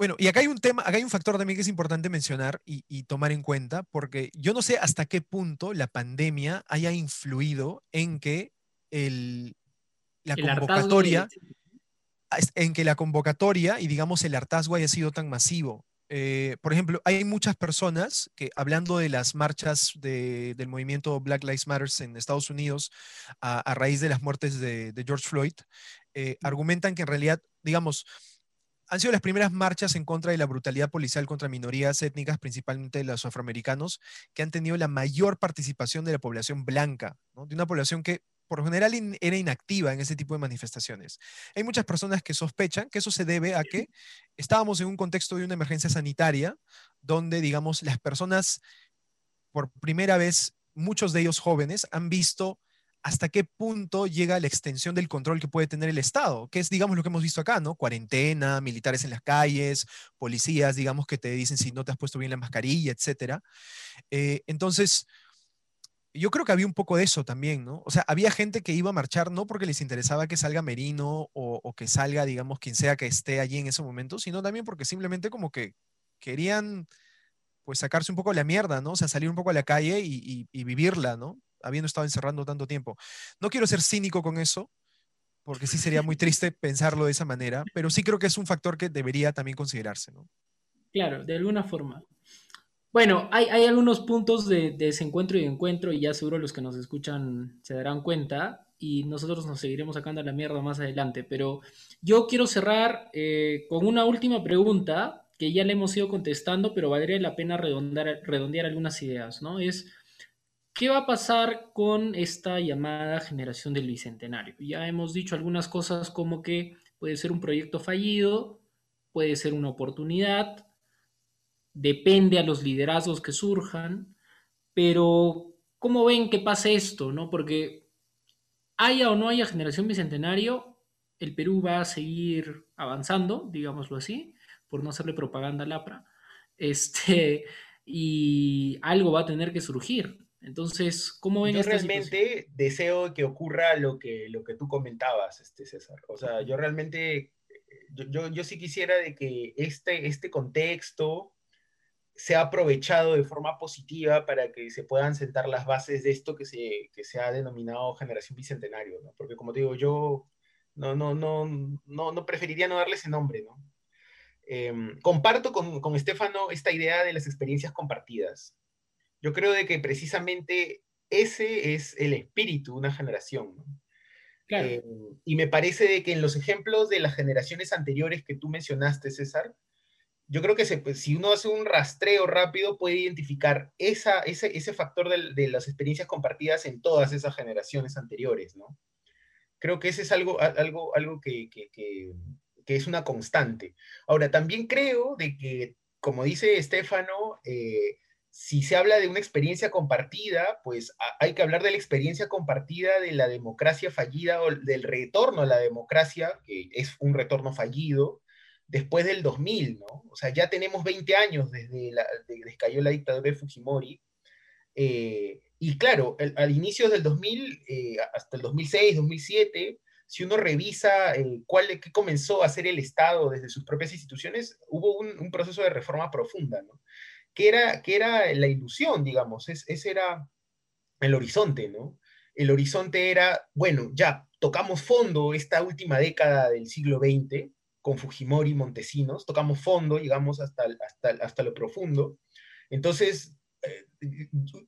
bueno, y acá hay un tema, acá hay un factor también que es importante mencionar y, tomar en cuenta, porque yo no sé hasta qué punto la pandemia haya influido en que el, la convocatoria, en que la convocatoria y digamos el hartazgo haya sido tan masivo. Eh, por ejemplo, hay muchas personas que, hablando de las marchas del movimiento Black Lives Matter en Estados Unidos a, raíz de las muertes de, George Floyd, eh, argumentan que en realidad, digamos, han sido las primeras marchas en contra de la brutalidad policial contra minorías étnicas, principalmente los afroamericanos, que han tenido la mayor participación de la población blanca, de una población que por general era inactiva en ese tipo de manifestaciones. Hay muchas personas que sospechan que eso se debe a que estábamos en un contexto de una emergencia sanitaria, donde, digamos, las personas, por primera vez, muchos de ellos jóvenes, han visto hasta qué punto llega la extensión del control que puede tener el Estado, que es, digamos, lo que hemos visto acá, ¿no? Cuarentena, militares en las calles, policías, digamos, que te dicen si no te has puesto bien la mascarilla, etcétera. Eh, entonces, yo creo que había un poco de eso también, ¿no? O sea, había gente que iba a marchar no porque les interesaba que salga Merino o, que salga, digamos, quien sea que esté allí en ese momento, sino también porque simplemente como que querían, pues, sacarse un poco la mierda, ¿no? O sea, salir un poco a la calle y vivirla, ¿no? Habiendo estado encerrando tanto tiempo. No quiero ser cínico con eso, porque sí sería muy triste pensarlo de esa manera, pero sí creo que es un factor que debería también considerarse, ¿no? Claro, de alguna forma. Bueno, hay, algunos puntos de, desencuentro y de encuentro, y ya seguro los que nos escuchan se darán cuenta, y nosotros nos seguiremos sacando la mierda más adelante. Pero yo quiero cerrar eh, con una última pregunta que ya le hemos ido contestando, pero valdría la pena redondear, redondear algunas ideas, ¿no? Es ¿Qué va a pasar con esta llamada generación del Bicentenario? Ya hemos dicho algunas cosas como que puede ser un proyecto fallido, puede ser una oportunidad, depende a los liderazgos que surjan, pero ¿cómo ven que pase esto? No? Porque haya o no haya generación Bicentenario, el Perú va a seguir avanzando, digámoslo así, por no hacerle propaganda al APRA, este, y algo va a tener que surgir. Entonces, ¿cómo ven Yo realmente deseo que ocurra lo que, lo que tú comentabas, este César. O sea, yo realmente, yo, yo, sí quisiera de que este, este contexto sea aprovechado de forma positiva para que se puedan sentar las bases de esto que se, que se ha denominado generación bicentenario, ¿no? Porque como te digo, yo no, no, no, no, no preferiría no darle ese nombre, ¿no? Em, comparto con, con Estefano esta idea de las experiencias compartidas. Yo creo de que precisamente ese es el espíritu de una generación. Eh, y me parece de que en los ejemplos de las generaciones anteriores que tú mencionaste, César, yo creo que pues, si uno hace un rastreo rápido puede identificar esa, ese, ese factor de, las experiencias compartidas en todas esas generaciones anteriores, ¿no? Creo que ese es algo, algo, algo que, que, que, que es una constante. Ahora, también creo de que, como dice Estefano, eh, si se habla de una experiencia compartida, pues hay que hablar de la experiencia compartida de la democracia fallida o del retorno a la democracia, que es un retorno fallido, después del 2000, ¿no? O sea, ya tenemos 20 años desde, la, que cayó la dictadura de Fujimori. Eh, y claro, al inicio del 2000, eh, hasta el 2006, 2007, si uno revisa eh, cuál, qué comenzó a hacer el Estado desde sus propias instituciones, hubo un, proceso de reforma profunda, ¿no? Que era, que era la ilusión, digamos, ese era el horizonte, ¿no? El horizonte era, bueno, ya tocamos fondo esta última década del siglo XX, con Fujimori y Montesinos, tocamos fondo, llegamos hasta, hasta, hasta lo profundo. Entonces, eh,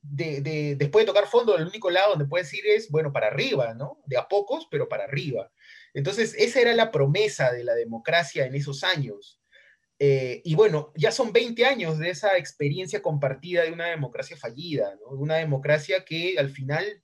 de, después de tocar fondo, el único lado donde puedes ir es, bueno, para arriba, ¿no? De a pocos, pero para arriba. Entonces, esa era la promesa de la democracia en esos años. Eh, y bueno, ya son 20 años de esa experiencia compartida de una democracia fallida. Una democracia que al final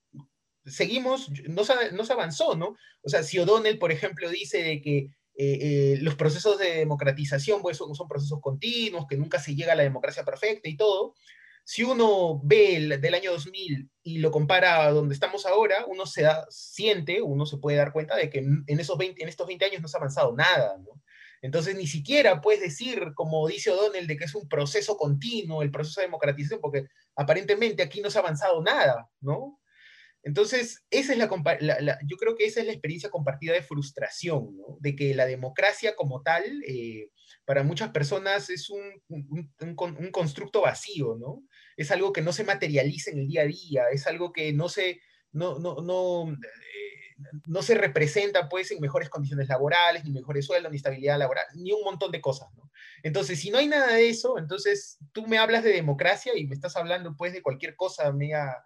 seguimos, no se, no se avanzó, ¿no? O sea, si O'Donnell, por ejemplo, dice de que eh, eh, los procesos de democratización pues, son, son, procesos continuos, que nunca se llega a la democracia perfecta y todo. Si uno ve el del año 2000 y lo compara a donde estamos ahora, uno se da, siente, uno se puede dar cuenta de que en, esos 20, en estos 20 años no se ha avanzado nada, ¿no? Entonces, ni siquiera puedes decir, como dice O'Donnell, de que es un proceso continuo el proceso de democratización, porque aparentemente aquí no se ha avanzado nada, ¿no? Entonces, esa es la, yo creo que esa es la experiencia compartida de frustración, ¿no? de que la democracia como tal, eh, para muchas personas es un, un, constructo vacío, ¿no? Es algo que no se materializa en el día a día, es algo que no se, no, no, eh, no se representa pues en mejores condiciones laborales, ni mejores sueldos, ni estabilidad laboral, ni un montón de cosas. Entonces, si no hay nada de eso, entonces tú me hablas de democracia y me estás hablando pues de cualquier cosa mega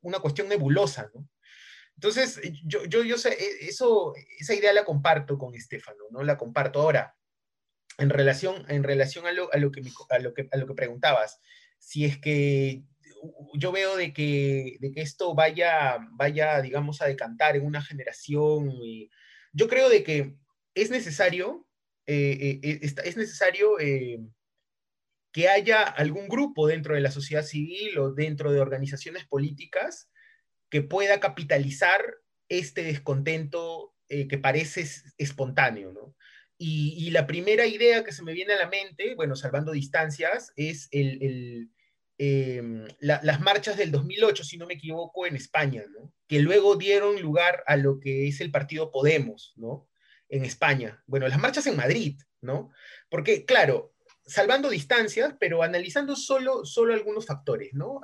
una cuestión nebulosa. Entonces, yo, yo, yo sé, e, eso, esa idea la comparto con Estefano, ¿no? La comparto. Ahora, en relación, en relación a, lo, a, lo que a, lo que, a lo que preguntabas, si es que yo veo de que, de que esto vaya, vaya, digamos, a decantar en una generación, y yo creo de que es necesario, eh, eh, es necesario eh, que haya algún grupo dentro de la sociedad civil o dentro de organizaciones políticas que pueda capitalizar este descontento que parece espontáneo, ¿no? Y, la primera idea que se me viene a la mente, bueno, salvando distancias, es el, em, las marchas del 2008, si no me equivoco, en España. Que luego dieron lugar a lo que es el partido Podemos, ¿no? En España. Bueno, las marchas en Madrid, ¿no? Porque, claro, salvando distancias, pero analizando solo, solo algunos factores, ¿no?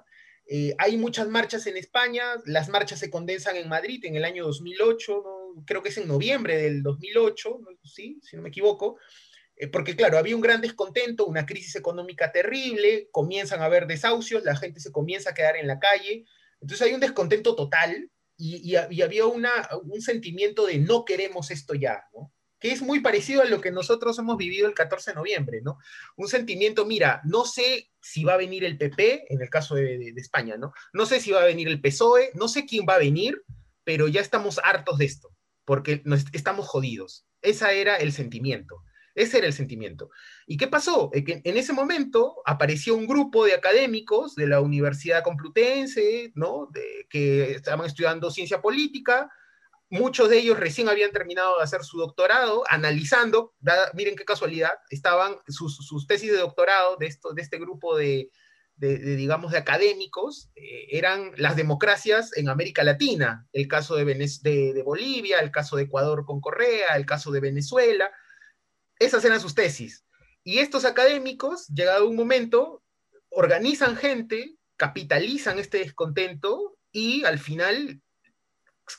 Eh, hay muchas marchas en España, las marchas se condensan en Madrid en el año 2008, creo que es en noviembre del 2008, ¿sí? si no me equivoco, porque claro, había un gran descontento, una crisis económica terrible, comienzan a haber desahucios, la gente se comienza a quedar en la calle, entonces hay un descontento total y, y había una, un sentimiento de no queremos esto ya, ¿no? que es muy parecido a lo que nosotros hemos vivido el 14 de noviembre, ¿no? Un sentimiento, mira, no sé si va a venir el PP, en el caso de, España, ¿no? No sé si va a venir el PSOE, no sé quién va a venir, pero ya estamos hartos de esto, porque nos, estamos jodidos. Ese era el sentimiento. Ese era el sentimiento. ¿Y qué pasó? Que en ese momento apareció un grupo de académicos de la Universidad Complutense, ¿no? De, que estaban estudiando ciencia política, Muchos de ellos recién habían terminado de hacer su doctorado, analizando, miren qué casualidad, estaban sus, tesis de doctorado de, esto, de este grupo de, digamos, de académicos, eh, eran las democracias en América Latina, el caso de, de, Bolivia, el caso de Ecuador con Correa, el caso de Venezuela, esas eran sus tesis. Y estos académicos, llegado un momento, organizan gente, capitalizan este descontento y al final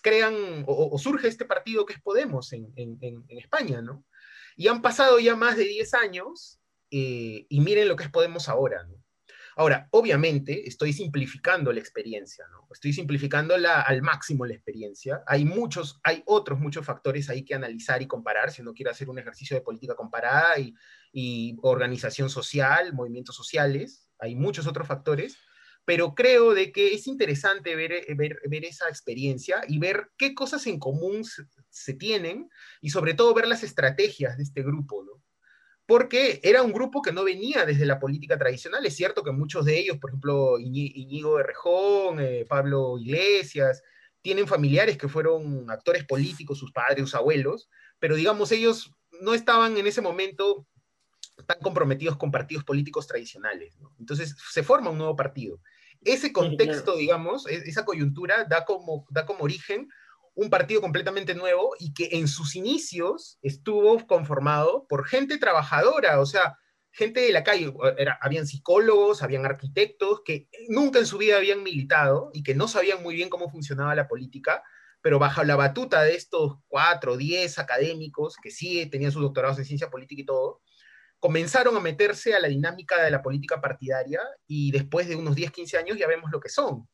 crean o, surge este partido que es Podemos en, España, ¿no? Y han pasado ya más de 10 años eh, y miren lo que es Podemos ahora, ¿no? Ahora, obviamente, estoy simplificando la experiencia, ¿no? Estoy simplificando al máximo la experiencia. Hay muchos, hay otros muchos factores ahí que analizar y comparar, si uno quiere hacer un ejercicio de política comparada y, organización social, movimientos sociales, hay muchos otros factores pero creo de que es interesante ver, eh, esa experiencia y ver qué cosas en común se, tienen y sobre todo ver las estrategias de este grupo. Porque era un grupo que no venía desde la política tradicional, es cierto que muchos de ellos, por ejemplo, Iñigo de Rejón, eh, Pablo Iglesias, tienen familiares que fueron actores políticos, sus padres, sus abuelos, pero digamos ellos no estaban en ese momento tan comprometidos con partidos políticos tradicionales. ¿no? Entonces se forma un nuevo partido. Ese contexto, digamos, e, esa coyuntura da como, da como origen un partido completamente nuevo y que en sus inicios estuvo conformado por gente trabajadora, o sea, gente de la calle, era, habían psicólogos, habían arquitectos que nunca en su vida habían militado y que no sabían muy bien cómo funcionaba la política, pero bajo la batuta de estos cuatro, diez académicos que sí tenían sus doctorados en ciencia política y todo, comenzaron a meterse a la dinámica de la política partidaria y después de unos 10, 15 años ya vemos lo que son.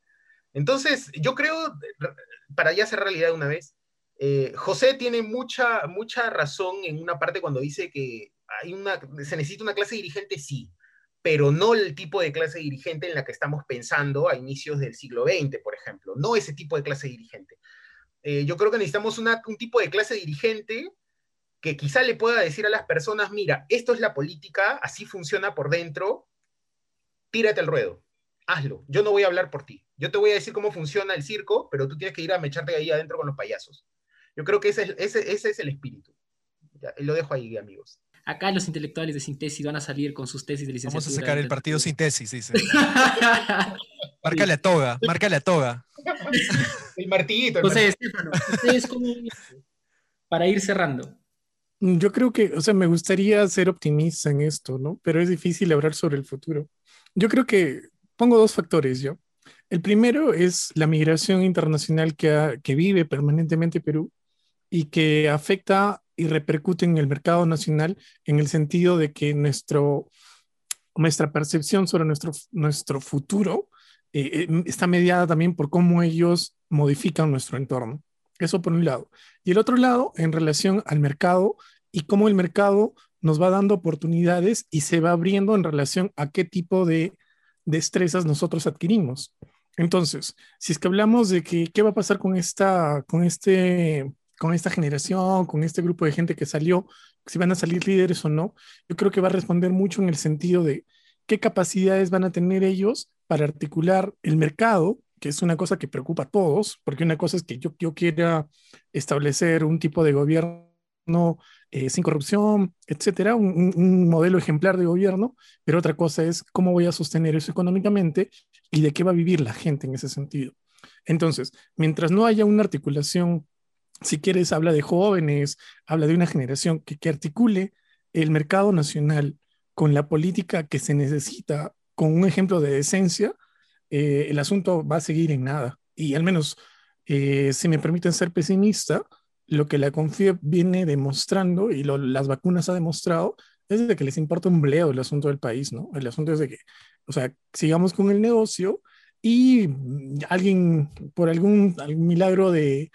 Entonces, yo creo, para ya hacer realidad una vez, eh, José tiene mucha, mucha razón en una parte cuando dice que hay una, se necesita una clase dirigente, sí, pero no el tipo de clase dirigente en la que estamos pensando a inicios del siglo XX, por ejemplo, no ese tipo de clase dirigente. Eh, yo creo que necesitamos un tipo de clase dirigente que quizá le pueda decir a las personas, mira, esto es la política, así funciona por dentro, tírate al ruedo hazlo. Yo no voy a hablar por ti. Yo te voy a decir cómo funciona el circo, pero tú tienes que ir a mecharte ahí adentro con los payasos. Yo creo que ese es, ese, ese es el espíritu. lo dejo ahí, amigos. Acá los intelectuales de síntesis van a salir con sus tesis de licenciatura. Vamos a sacar el partido síntesis, dice. Márcale a toga, márcale a toga. el martillito. José, Estefano, ustedes cómo para ir cerrando. Yo creo que, o sea, me gustaría ser optimista en esto, ¿no? Pero es difícil hablar sobre el futuro. Yo creo que pongo dos factores yo. El primero es la migración internacional que, que vive permanentemente Perú y que afecta y repercute en el mercado nacional en el sentido de que nuestro, nuestra percepción sobre nuestro, nuestro futuro eh, eh, está mediada también por cómo ellos modifican nuestro entorno. Eso por un lado. Y el otro lado, en relación al mercado y cómo el mercado nos va dando oportunidades y se va abriendo en relación a qué tipo de destrezas nosotros adquirimos. Entonces, si es que hablamos de que qué va a pasar con esta, con este, con esta generación, con este grupo de gente que salió, si van a salir líderes o no, yo creo que va a responder mucho en el sentido de qué capacidades van a tener ellos para articular el mercado, que es una cosa que preocupa a todos, porque una cosa es que yo, yo quiera establecer un tipo de gobierno eh, sin corrupción, etcétera, un, modelo ejemplar de gobierno, pero otra cosa es cómo voy a sostener eso económicamente y de qué va a vivir la gente en ese sentido. Entonces, mientras no haya una articulación, si quieres, habla de jóvenes, habla de una generación que, que articule el mercado nacional con la política que se necesita, con un ejemplo de decencia, eh, el asunto va a seguir en nada. Y al menos, eh, si me permiten ser pesimista, lo que la CONFIEP viene demostrando y las vacunas ha demostrado es de que les importa un bleo el asunto del país, ¿no? El asunto es de que, o sea, sigamos con el negocio y alguien, por algún, milagro de,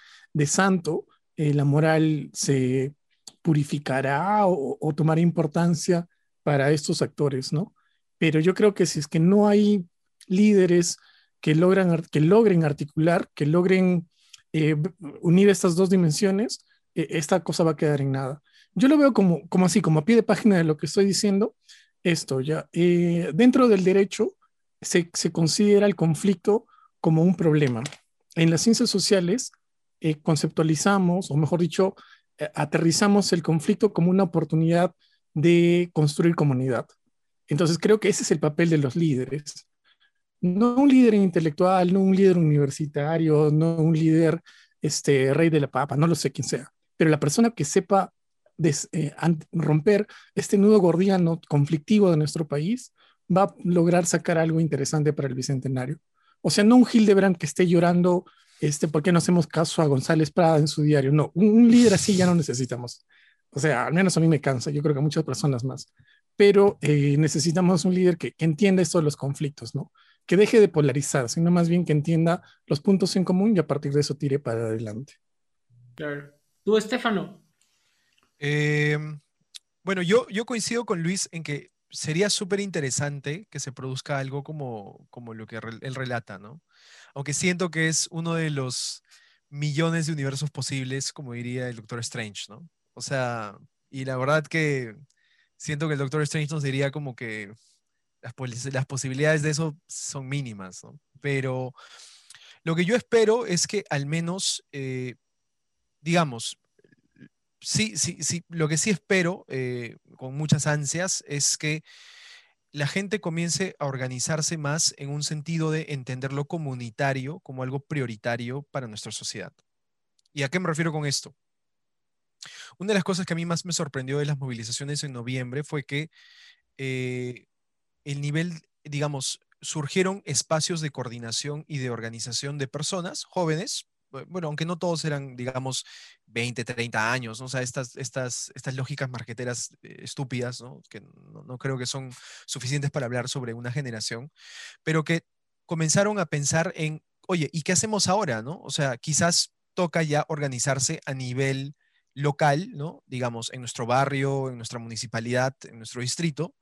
santo, eh, la moral se purificará o, o, tomará importancia para estos actores, ¿no? Pero yo creo que si es que no hay líderes que, logran, que logren articular, que logren eh, unir estas dos dimensiones, eh, esta cosa va a quedar en nada. Yo lo veo como, como así, como a pie de página de lo que estoy diciendo, esto ya. Eh, dentro del derecho se, se, considera el conflicto como un problema. En las ciencias sociales conceptualizamos, o mejor dicho, aterrizamos el conflicto como una oportunidad de construir comunidad. Entonces creo que ese es el papel de los líderes no un líder intelectual, no un líder universitario, no un líder este, rey de la papa, no lo sé quién sea, pero la persona que sepa eh, romper este nudo gordiano conflictivo de nuestro país va a lograr sacar algo interesante para el bicentenario. O sea, no un Hildebrand que esté llorando este, ¿por qué no hacemos caso a González Prada en su diario? No, un, líder así ya no necesitamos. O sea, al menos a mí me cansa, yo creo que a muchas personas más. Pero eh, necesitamos un líder que, que entienda esto de los conflictos, ¿no? que deje de polarizar, sino más bien que entienda los puntos en común y a partir de eso tire para adelante. Claro. ¿Tú, Estefano? Em, bueno, yo, yo coincido con Luis en que sería súper interesante que se produzca algo como, como lo que él relata, ¿no? Aunque siento que es uno de los millones de universos posibles, como diría el Doctor Strange, ¿no? O sea, y la verdad que siento que el Doctor Strange nos diría como que las, posibilidades de eso son mínimas, ¿no? Pero lo que yo espero es que al menos, eh, digamos, sí, sí, sí, lo que sí espero eh, con muchas ansias es que la gente comience a organizarse más en un sentido de entender lo comunitario como algo prioritario para nuestra sociedad. ¿Y a qué me refiero con esto? Una de las cosas que a mí más me sorprendió de las movilizaciones en noviembre fue que eh, el nivel, digamos, surgieron espacios de coordinación y de organización de personas jóvenes, bueno, aunque no todos eran, digamos, 20, 30 años, ¿no? o sea, estas, estas, estas lógicas marqueteras eh, estúpidas, ¿no? que no, no, creo que son suficientes para hablar sobre una generación, pero que comenzaron a pensar en, oye, ¿y qué hacemos ahora? ¿no? O sea, quizás toca ya organizarse a nivel local, ¿no? digamos, en nuestro barrio, en nuestra municipalidad, en nuestro distrito,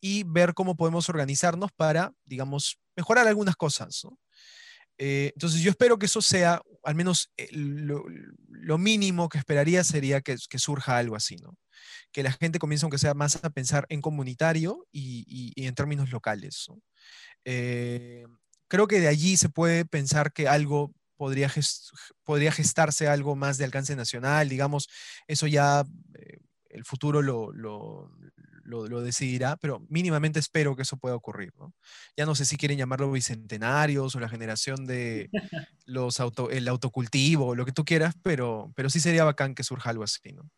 y ver cómo podemos organizarnos para, digamos, mejorar algunas cosas. ¿no? Eh, entonces yo espero que eso sea, al menos eh, lo, mínimo que esperaría sería que, surja algo así, ¿no? Que la gente comience, aunque sea más, a pensar en comunitario y, en términos locales. Eh, creo que de allí se puede pensar que algo podría, podría gestarse algo más de alcance nacional, digamos, eso ya el futuro lo, lo, decidirá, pero mínimamente espero que eso pueda ocurrir. ¿no? Ya no sé si quieren llamarlo bicentenarios o la generación de los auto, el autocultivo, lo que tú quieras, pero, pero sí sería bacán que surja algo así. ¿no?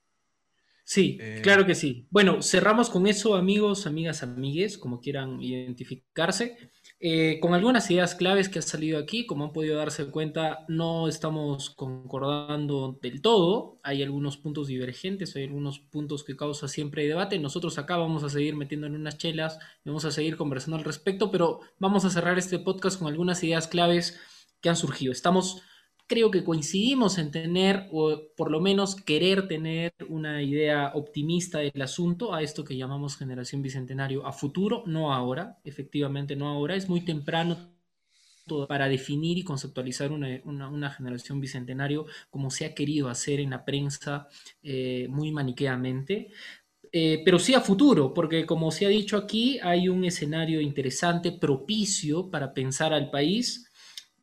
Sí, eh, claro que sí. Bueno, cerramos con eso, amigos, amigas, amigues, como quieran identificarse. Eh, con algunas ideas claves que han salido aquí, como han podido darse cuenta, no estamos concordando del todo. Hay algunos puntos divergentes, hay algunos puntos que causan siempre debate. Nosotros acá vamos a seguir metiendo en unas chelas, vamos a seguir conversando al respecto, pero vamos a cerrar este podcast con algunas ideas claves que han surgido. Estamos creo que coincidimos en tener, o por lo menos querer tener una idea optimista del asunto, a esto que llamamos generación bicentenario a futuro, no ahora, efectivamente no ahora, es muy temprano para definir y conceptualizar una, generación bicentenario como se ha querido hacer en la prensa eh, muy maniqueamente. Eh, pero sí a futuro, porque como se ha dicho aquí, hay un escenario interesante, propicio para pensar al país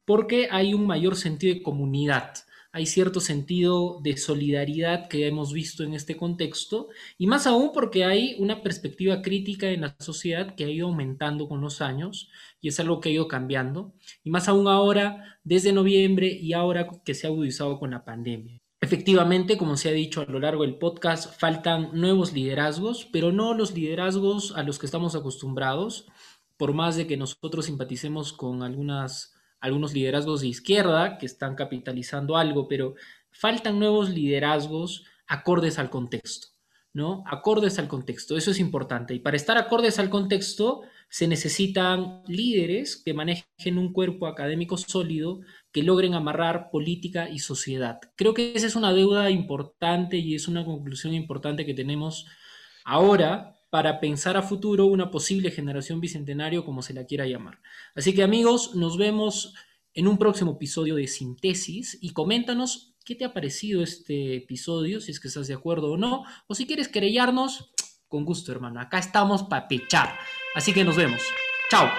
porque hay un mayor sentido de comunidad, hay cierto sentido de solidaridad que hemos visto en este contexto, y más aún porque hay una perspectiva crítica en la sociedad que ha ido aumentando con los años, y es algo que ha ido cambiando, y más aún ahora, desde noviembre y ahora que se ha agudizado con la pandemia. Efectivamente, como se ha dicho a lo largo del podcast, faltan nuevos liderazgos, pero no los liderazgos a los que estamos acostumbrados, por más de que nosotros simpaticemos con algunas algunos liderazgos de izquierda que están capitalizando algo, pero faltan nuevos liderazgos acordes al contexto, ¿no? Acordes al contexto, eso es importante. Y para estar acordes al contexto se necesitan líderes que manejen un cuerpo académico sólido, que logren amarrar política y sociedad. Creo que esa es una deuda importante y es una conclusión importante que tenemos ahora para pensar a futuro una posible generación bicentenario, como se la quiera llamar. Así que amigos, nos vemos en un próximo episodio de Síntesis y coméntanos qué te ha parecido este episodio, si es que estás de acuerdo o no, o si quieres querellarnos, con gusto hermano, acá estamos para pechar. Así que nos vemos. Chao.